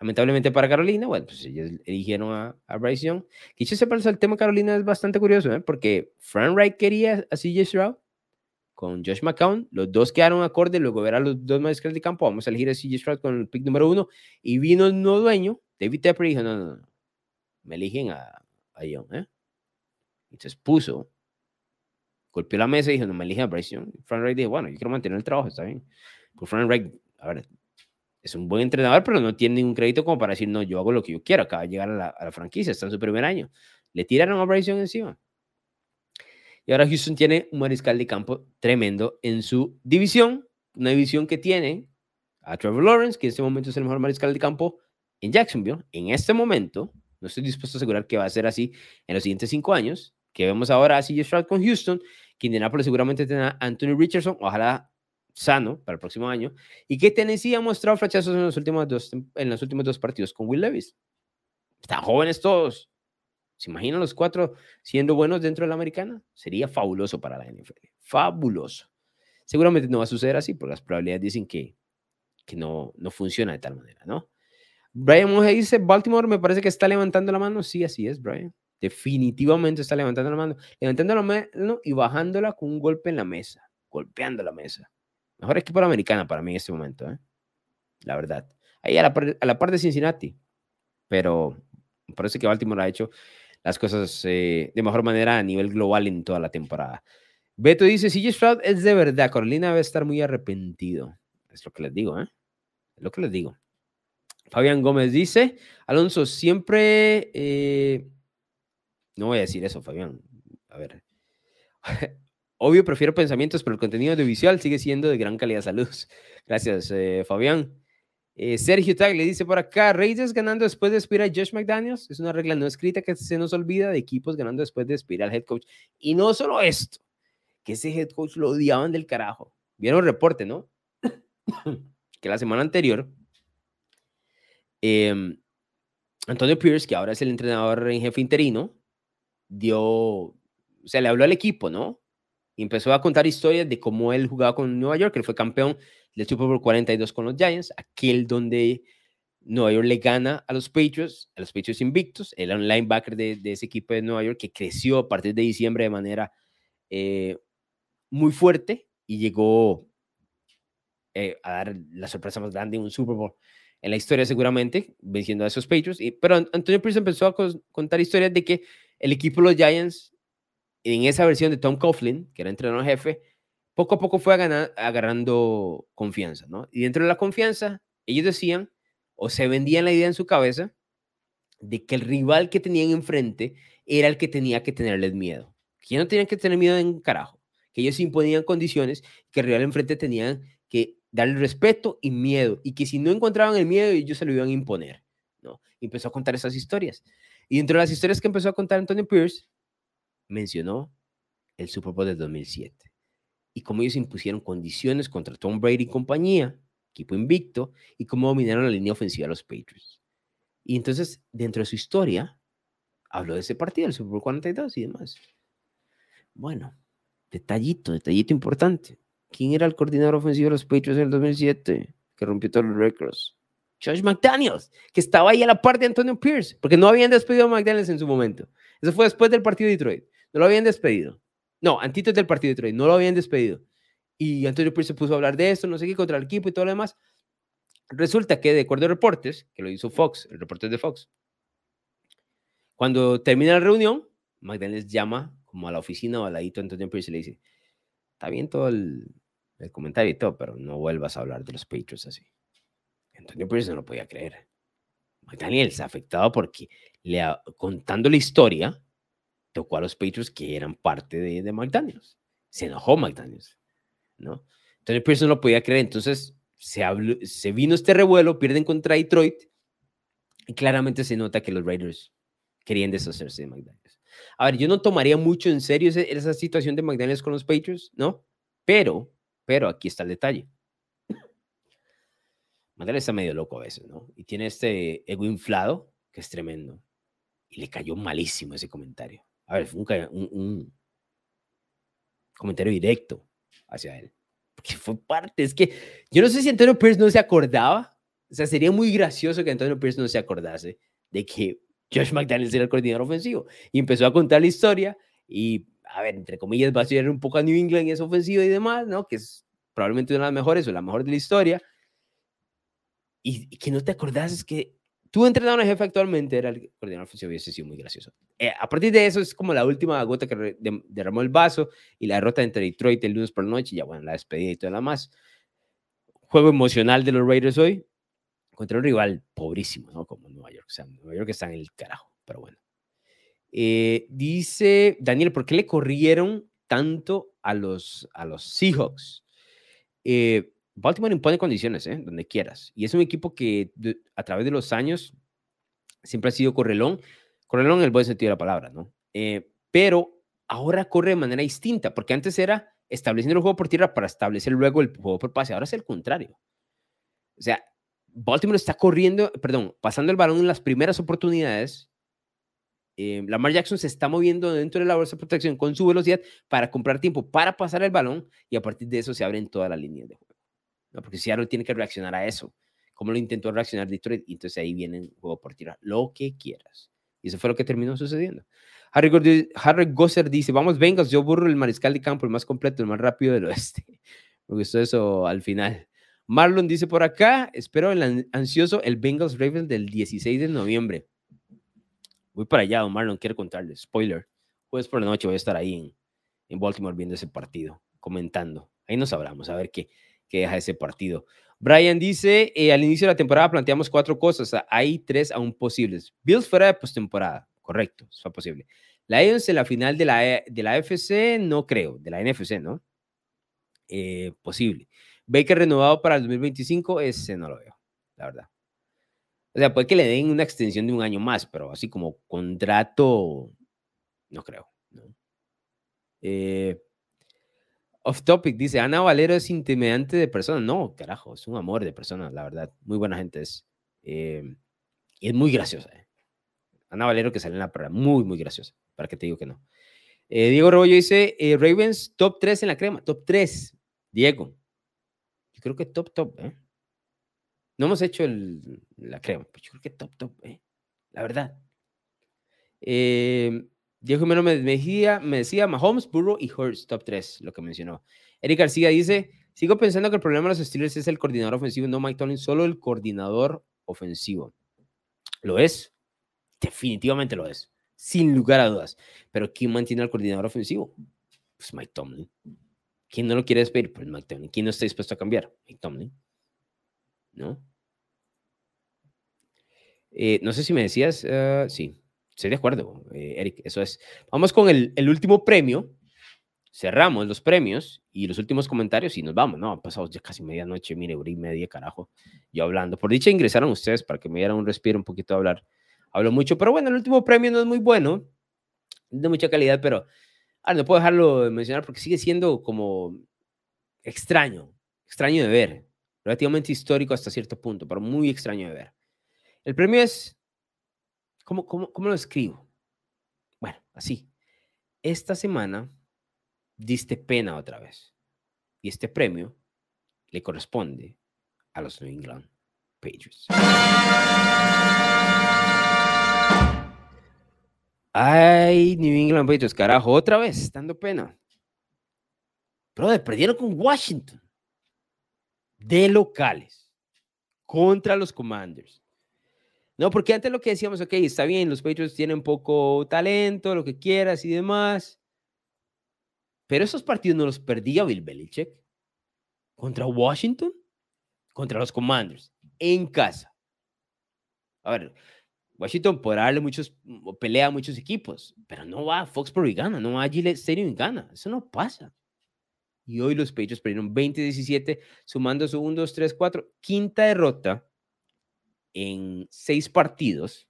Lamentablemente para Carolina, bueno, pues ellos eligieron a, a Bryce Young. Sepa, el tema Carolina es bastante curioso, ¿eh? porque Frank Wright quería a CJ Stroud con Josh McCown. Los dos quedaron acorde. Luego ver a los dos maestros de campo. Vamos a elegir a CJ Stroud con el pick número uno. Y vino el nuevo dueño, David Tepper, y dijo: No, no, no. Me eligen a, a Young, ¿eh? Entonces puso, golpeó la mesa y dijo, no me elijan a Bryce Young. Frank Reich dijo, bueno, yo quiero mantener el trabajo, está bien. Frank Reich, a ver, es un buen entrenador, pero no tiene ningún crédito como para decir, no, yo hago lo que yo quiero, acaba de llegar a la, franquicia, está en su primer año. Le tiraron a Bryce Young encima. Y ahora Houston tiene un mariscal de campo tremendo en su división, una división que tiene a Trevor Lawrence, que en este momento es el mejor mariscal de campo en Jacksonville. En este momento, no estoy dispuesto a asegurar que va a ser así en los siguientes cinco años, que vemos ahora a CJ Stroud con Houston, que Indianapolis seguramente tendrá a Anthony Richardson, ojalá sano para el próximo año, y que Tennessee ha mostrado flachazos en los últimos dos, en los últimos dos partidos con Will Levis. Están jóvenes todos, ¿Se imaginan los cuatro siendo buenos dentro de la americana? Sería fabuloso para la NFL. Fabuloso. Seguramente no va a suceder así, porque las probabilidades dicen que, que no, no funciona de tal manera, ¿no? Brian Moje dice, Baltimore me parece que está levantando la mano. Sí, así es, Brian. Definitivamente está levantando la mano. Levantando la mano y bajándola con un golpe en la mesa. Golpeando la mesa. Mejor equipo de la americana para mí en este momento, ¿eh? La verdad. Ahí a la, a la par de Cincinnati. Pero parece que Baltimore ha hecho las cosas eh, de mejor manera a nivel global en toda la temporada. Beto dice, si Stroud es de verdad, Carolina debe estar muy arrepentido. Es lo que les digo, ¿eh? Es lo que les digo. Fabián Gómez dice, Alonso, siempre... Eh, no voy a decir eso, Fabián. A ver. Obvio, prefiero pensamientos, pero el contenido audiovisual sigue siendo de gran calidad. Saludos. Gracias, eh, Fabián. Eh, Sergio Tag le dice por acá, Raiders ganando después de despedir a Josh McDaniels. Es una regla no escrita que se nos olvida de equipos ganando después de despedir al head coach. Y no solo esto, que ese head coach lo odiaban del carajo. Vieron el reporte, ¿no? que la semana anterior, em, Antonio Pierce, que ahora es el entrenador en jefe interino, dio, o sea, le habló al equipo, ¿no? Empezó a contar historias de cómo él jugaba con Nueva York, él fue campeón del Super Bowl 42 con los Giants, aquel donde Nueva York le gana a los Patriots, a los Patriots invictos, él era un linebacker de, ese equipo de Nueva York que creció a partir de diciembre de manera eh, muy fuerte y llegó eh, a dar la sorpresa más grande en un Super Bowl en la historia seguramente, venciendo a esos Patriots. Pero Antonio Pierce empezó a contar historias de que el equipo de los Giants, en esa versión de Tom Coughlin, que era entrenador jefe, poco a poco fue agarrando confianza, ¿no? Y dentro de la confianza, ellos decían, o se vendían la idea en su cabeza, de que el rival que tenían enfrente era el que tenía que tenerles miedo. Que no tenían que tener miedo en carajo, que ellos imponían condiciones, que el rival enfrente tenían que darle respeto y miedo, y que si no encontraban el miedo, ellos se lo iban a imponer, ¿no? Y empezó a contar esas historias. Y dentro de las historias que empezó a contar Antonio Pierce, mencionó el Super Bowl del 2007 y cómo ellos impusieron condiciones contra Tom Brady y compañía, equipo invicto, y cómo dominaron la línea ofensiva de los Patriots. Y entonces, dentro de su historia, habló de ese partido, el Super Bowl 42 y demás. Bueno, detallito, detallito importante. ¿Quién era el coordinador ofensivo de los Patriots en el 2007? Que rompió todos los récords. Josh McDaniels, que estaba ahí a la par de Antonio Pierce, porque no habían despedido a McDaniels en su momento. Eso fue después del partido de Detroit. No lo habían despedido. No, antes del partido de Detroit, no lo habían despedido. Y Antonio Pierce se puso a hablar de esto, no sé qué, contra el equipo y todo lo demás. Resulta que, de acuerdo a reportes, que lo hizo Fox, el reporte de Fox, cuando termina la reunión, McDaniels llama como a la oficina o al ladito de Antonio Pierce y le dice, está bien todo el, comentario y todo, pero no vuelvas a hablar de los Patriots así. Antonio Pierce no lo podía creer. McDaniels afectado porque le, contando la historia, tocó a los Patriots que eran parte de, McDaniels. Se enojó McDaniels, ¿no? Entonces Pierce no lo podía creer. Entonces se, vino este revuelo, pierden contra Detroit y claramente se nota que los Raiders querían deshacerse de McDaniels. A ver, yo no tomaría mucho en serio esa situación de McDaniels con los Patriots, ¿no? Pero, pero aquí está el detalle. McDaniels está medio loco a veces, ¿no? Y tiene este ego inflado que es tremendo. Y le cayó malísimo ese comentario. A ver, fue un, comentario directo hacia él. Porque fue parte. Es que yo no sé si Antonio Pierce no se acordaba. O sea, sería muy gracioso que Antonio Pierce no se acordase de que Josh McDaniels era el coordinador ofensivo. Y empezó a contar la historia y, a ver, entre comillas, va a ser un poco a New England en esa ofensiva y demás, ¿no? Que es probablemente una de las mejores o la mejor de la historia. Y, que no te acordases que tu entrenador en jefe actualmente era el coordinador ofensivo y hubiese sido muy gracioso. Eh, a partir de eso es como la última gota que derramó el vaso y la derrota entre Detroit el lunes por la noche y ya bueno, la despedida y todo lo más. Juego emocional de los Raiders hoy contra un rival pobrísimo, ¿no? Como Nueva York. O sea, Nueva York está en el carajo, pero bueno. Eh, dice Daniel, ¿por qué le corrieron tanto a los, a los Seahawks? Eh, Baltimore impone condiciones, ¿eh? donde quieras. Y es un equipo que a través de los años siempre ha sido correlón. Correlón en el buen sentido de la palabra, ¿no? Eh, pero ahora corre de manera distinta, porque antes era estableciendo el juego por tierra para establecer luego el juego por pase. Ahora es el contrario. O sea, Baltimore está corriendo, perdón, pasando el balón en las primeras oportunidades. Eh, Lamar Jackson se está moviendo dentro de la bolsa de protección con su velocidad para comprar tiempo para pasar el balón y a partir de eso se abren todas las líneas de juego. ¿No? Porque Seattle tiene que reaccionar a eso, como lo intentó reaccionar Detroit, y entonces ahí viene el juego por tirar, lo que quieras. Y eso fue lo que terminó sucediendo. Harry, Harry Gosser dice, vamos, vengas, yo burro el mariscal de campo, el más completo, el más rápido del oeste. Me gustó eso al final. Marlon dice por acá, espero el ansioso el Bengals Ravens del 16 de noviembre. Voy para allá, don Marlon, quiero contarles. Spoiler. Jueves por la noche voy a estar ahí en, Baltimore viendo ese partido, comentando. Ahí nos sabremos, a ver qué, que deja ese partido. Brian dice, eh, al inicio de la temporada planteamos cuatro cosas, hay tres aún posibles. Bills fuera de postemporada, correcto, eso fue posible. Lions en la final de la, e, de la FC, no creo, de la NFC, ¿no? Eh, posible. Baker renovado para el 2025, ese no lo veo, la verdad. O sea, puede que le den una extensión de un año más, pero así como contrato, no creo. ¿no? Eh, Off topic, dice Ana Valero es intimidante de persona. No, carajo, es un amor de persona, la verdad. Muy buena gente es. Eh, y es muy graciosa. Eh. Ana Valero que sale en la prueba, muy, muy graciosa. Para que te digo que no. Eh, Diego Robollo dice Ravens top 3 en la crema. Top 3. Diego. Yo creo que top, top. No hemos hecho la crema, pero yo creo que top, top. La verdad. Eh, Diego Jiménez me decía, me decía Mahomes, Burrow y Hurts, top 3, lo que mencionó. Eric García dice, sigo pensando que el problema de los Steelers es el coordinador ofensivo, no Mike Tomlin, solo el coordinador ofensivo. ¿Lo es? Definitivamente lo es, sin lugar a dudas. Pero ¿quién mantiene al coordinador ofensivo? Pues Mike Tomlin. ¿Quién no lo quiere despedir? Pues Mike Tomlin. ¿Quién no está dispuesto a cambiar? Mike Tomlin. ¿No? Eh, no sé si me decías, uh, sí, Estoy de acuerdo, eh, Eric, eso es. Vamos con el, el, último premio. Cerramos los premios y los últimos comentarios y nos vamos, ¿no? Han pasado ya casi medianoche, mire, hora y media, carajo, yo hablando. Por dicha ingresaron ustedes para que me dieran un respiro, un poquito a hablar. Hablo mucho, pero bueno, el último premio no es muy bueno, de mucha calidad, pero ah, no puedo dejarlo de mencionar porque sigue siendo como extraño, extraño de ver, relativamente histórico hasta cierto punto, pero muy extraño de ver. El premio es ¿Cómo, cómo, cómo lo escribo? Bueno, así. Esta semana diste pena otra vez. Y este premio le corresponde a los New England Patriots. Ay, New England Patriots, carajo, otra vez, dando pena. Brother, perdieron con Washington. De locales. Contra los Commanders. No, porque antes lo que decíamos, ok, está bien, los Patriots tienen poco talento, lo que quieras y demás. Pero esos partidos no los perdía Bill Belichick. Contra Washington, contra los Commanders, en casa. A ver, Washington podrá darle muchos, pelea a muchos equipos, pero no va a Foxborough y gana, no va a Gillette Stadium y gana. Eso no pasa. Y hoy los Patriots perdieron 20-17, sumando su 1, 2, 3, 4, quinta derrota en seis partidos,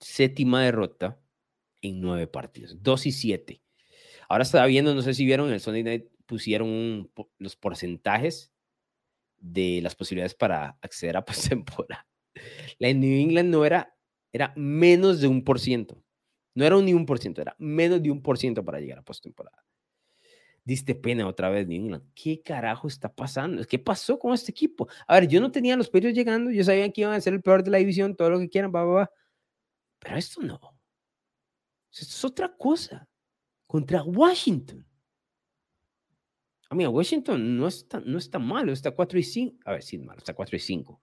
séptima derrota en nueve partidos, dos y siete. Ahora estaba viendo, no sé si vieron, en el Sunday Night pusieron los porcentajes de las posibilidades para acceder a postemporada. La New England no era, era menos de un por ciento. No era ni un por ciento, era menos de un por ciento para llegar a postemporada diste pena otra vez New England. ¿Qué carajo está pasando? ¿Qué pasó con este equipo? A ver, yo no tenía los Patriots llegando, yo sabía que iban a ser el peor de la división, todo lo que quieran, va, va, va. Pero esto no. Esto es otra cosa. Contra Washington. A mí, Washington no está, no está malo, está 4 y 5. A ver, sí, malo, está 4 y 5.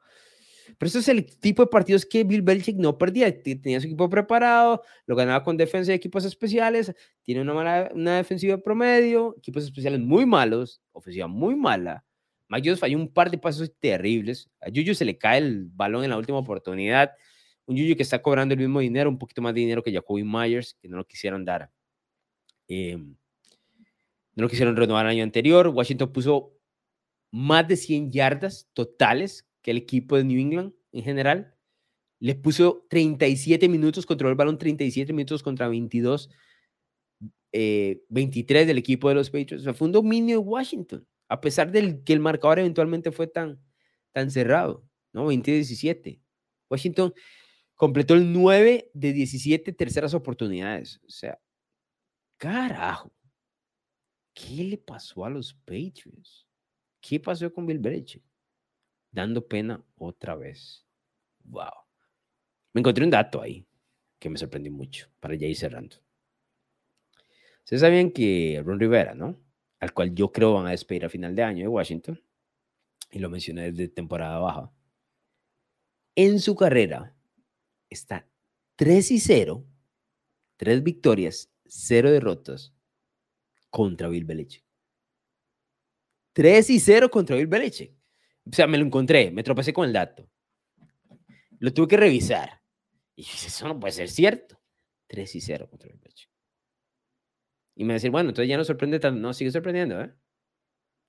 Pero eso es el tipo de partidos que Bill Belichick no perdía. Tenía su equipo preparado, lo ganaba con defensa y equipos especiales, tiene una, mala, una defensiva promedio, equipos especiales muy malos, ofensiva muy mala. Mike Jones falló un par de pasos terribles. A Juju se le cae el balón en la última oportunidad. Un Juju que está cobrando el mismo dinero, un poquito más de dinero que Jacoby Myers, que no lo quisieron dar. Em, no lo quisieron renovar el año anterior. Washington puso más de 100 yardas totales que el equipo de New England en general. Le puso 37 minutos, controló el balón 37 minutos contra 22, 23 eh, del equipo de los Patriots. O sea, fue un dominio de Washington a pesar de que el marcador eventualmente fue tan, tan cerrado, ¿no? 20-17. Washington completó el 9 de 17 terceras oportunidades. O sea, carajo. ¿Qué le pasó a los Patriots? ¿Qué pasó con Bill Belichick? Dando pena otra vez. Wow. Me encontré un dato ahí que me sorprendió mucho para ya ir cerrando. Ustedes sabían que Ron Rivera, ¿no? al cual yo creo van a despedir a final de año de Washington, y lo mencioné desde temporada baja, en su carrera está 3 y 0, 3 victorias, 0 derrotas contra Bill Belichick. 3 y 0 contra Bill Belichick. O sea, me lo encontré, me tropecé con el dato. Lo tuve que revisar. Y eso no puede ser cierto. 3 y 0 contra Bill Belichick. Y me decir, bueno, entonces ya no sorprende tanto. No, sigue sorprendiendo, ¿eh?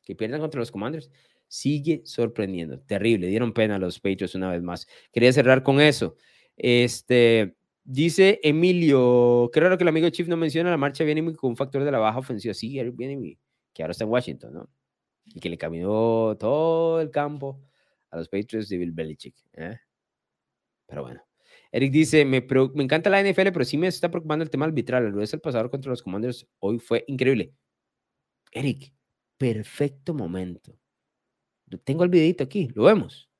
Que pierdan contra los Commanders. Sigue sorprendiendo. Terrible. Dieron pena a los Patriots una vez más. Quería cerrar con eso. Este, dice Emilio, qué raro que el amigo Chief no menciona la marcha bien con un factor de la baja ofensiva. Sí, bien que ahora está en Washington, ¿no? Y que le caminó todo el campo a los Patriots de Bill Belichick. ¿eh? Pero bueno. Eric dice, me, me encanta la NFL, pero sí me está preocupando el tema arbitral. El el pasador contra los Commanders hoy fue increíble. Eric, perfecto momento. Tengo el videito aquí, lo vemos.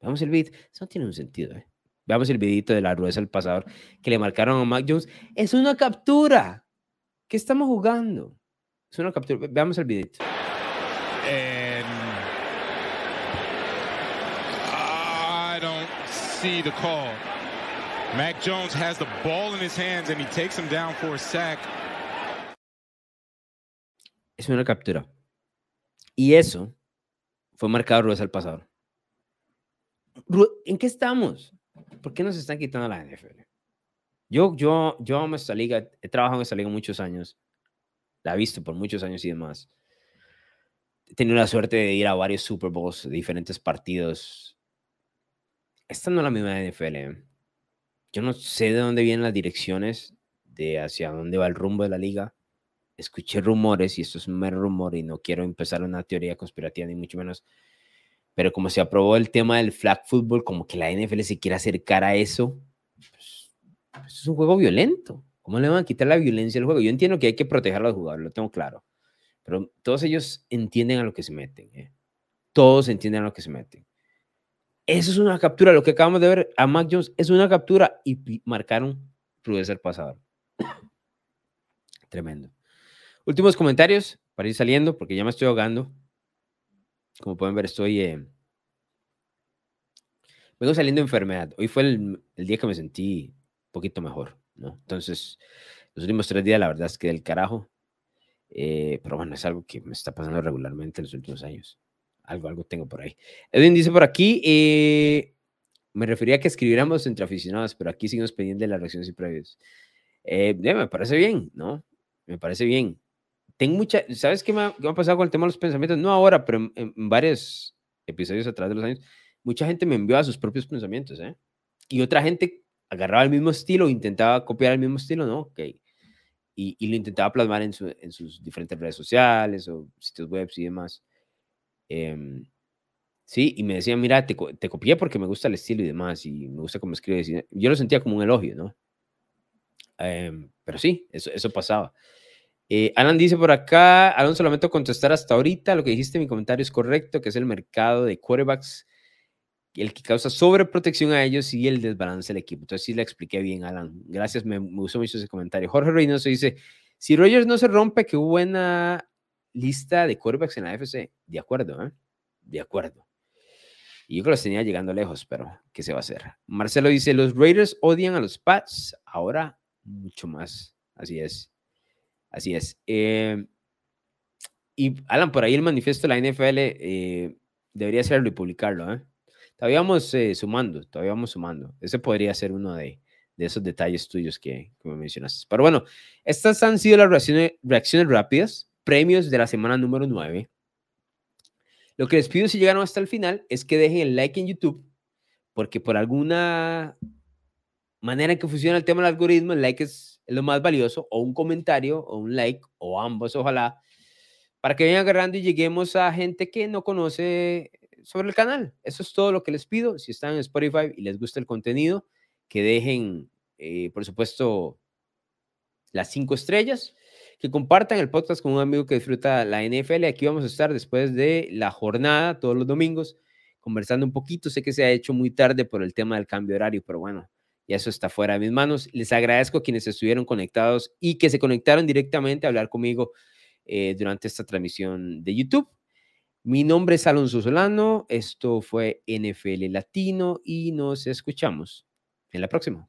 Veamos el video. Eso no tiene un sentido, ¿eh? Veamos el videito de la rueda del pasador que le marcaron a Mac Jones. Es una captura. ¿Qué estamos jugando? Es una captura. Veamos el videito. See the call. Mac Jones has the ball in his hands and he takes him down for a sack. Es una captura. Y eso fue marcado Ruiz al pasador. ¿En qué estamos? ¿Por qué nos están quitando la NFL? Yo, yo, yo amo esta liga, he trabajado en esta liga muchos años, la he visto por muchos años y demás. He tenido la suerte de ir a varios Super Bowls de diferentes partidos. Esta no es la misma NFL. ¿eh? Yo no sé de dónde vienen las direcciones, de hacia dónde va el rumbo de la liga. Escuché rumores, y esto es un mero rumor, y no quiero empezar una teoría conspirativa, ni mucho menos. Pero como se aprobó el tema del flag football, como que la NFL se quiere acercar a eso, pues, pues, es un juego violento. ¿Cómo le van a quitar la violencia al juego? Yo entiendo que hay que proteger a los jugadores, lo tengo claro. Pero todos ellos entienden a lo que se meten. ¿eh? Todos entienden a lo que se meten. Eso es una captura. Lo que acabamos de ver a Mac Jones es una captura y marcaron Prudence el pasador. Tremendo. Últimos comentarios para ir saliendo porque ya me estoy ahogando. Como pueden ver, estoy. Eh, vengo saliendo de enfermedad. Hoy fue el, día que me sentí un poquito mejor, ¿no? Entonces, los últimos tres días, la verdad es que del carajo. Eh, pero bueno, es algo que me está pasando regularmente en los últimos años. Algo, algo tengo por ahí. Edwin dice por aquí, eh, me refería a que escribiéramos entre aficionados, pero aquí seguimos pendientes de las reacciones y previos. Eh, me parece bien, ¿no? Me parece bien. Tengo mucha, ¿sabes qué me, ha, pasado con el tema de los pensamientos? No ahora, pero en, varios episodios atrás de los años, mucha gente me envió a sus propios pensamientos, ¿eh? Y otra gente agarraba el mismo estilo, intentaba copiar el mismo estilo, ¿no? Ok. Y, y lo intentaba plasmar en, en sus diferentes redes sociales o sitios web y demás. Em, sí, y me decían, mira, te, te, copié porque me gusta el estilo y demás, y me gusta cómo escribes. Yo lo sentía como un elogio, ¿no? Em, pero sí, eso, eso pasaba. Eh, Alan dice por acá, Alan solamente contestar hasta ahorita, lo que dijiste en mi comentario es correcto, que es el mercado de quarterbacks el que causa sobreprotección a ellos y el desbalance del equipo. Entonces sí le expliqué bien, Alan. Gracias, me, me gustó mucho ese comentario. Jorge Reynoso dice, si Rogers no se rompe, qué buena lista de quarterbacks en la AFC. De acuerdo, ¿eh? De acuerdo. Y yo creo que los tenía llegando lejos, pero ¿qué se va a hacer? Marcelo dice, los Raiders odian a los Pats, ahora mucho más. Así es. Así es. Eh, y Alan, por ahí el manifiesto de la NFL eh, debería serlo y publicarlo. ¿eh? Todavía vamos eh, sumando, todavía vamos sumando. Ese podría ser uno de, esos detalles tuyos que, que, me mencionaste. Pero bueno, estas han sido las reacciones rápidas, premios de la semana número 9. Lo que les pido si llegaron hasta el final es que dejen el like en YouTube, porque por alguna manera en que funciona el tema del algoritmo, el like es lo más valioso, o un comentario, o un like, o ambos, ojalá, para que vayan agarrando y lleguemos a gente que no conoce sobre el canal. Eso es todo lo que les pido. Si están en Spotify y les gusta el contenido, que dejen, eh, por supuesto, las cinco estrellas que compartan el podcast con un amigo que disfruta la NFL. Aquí vamos a estar después de la jornada, todos los domingos, conversando un poquito. Sé que se ha hecho muy tarde por el tema del cambio horario, pero bueno, ya eso está fuera de mis manos. Les agradezco a quienes estuvieron conectados y que se conectaron directamente a hablar conmigo eh, durante esta transmisión de YouTube. Mi nombre es Alonso Solano, esto fue NFL Latino y nos escuchamos en la próxima.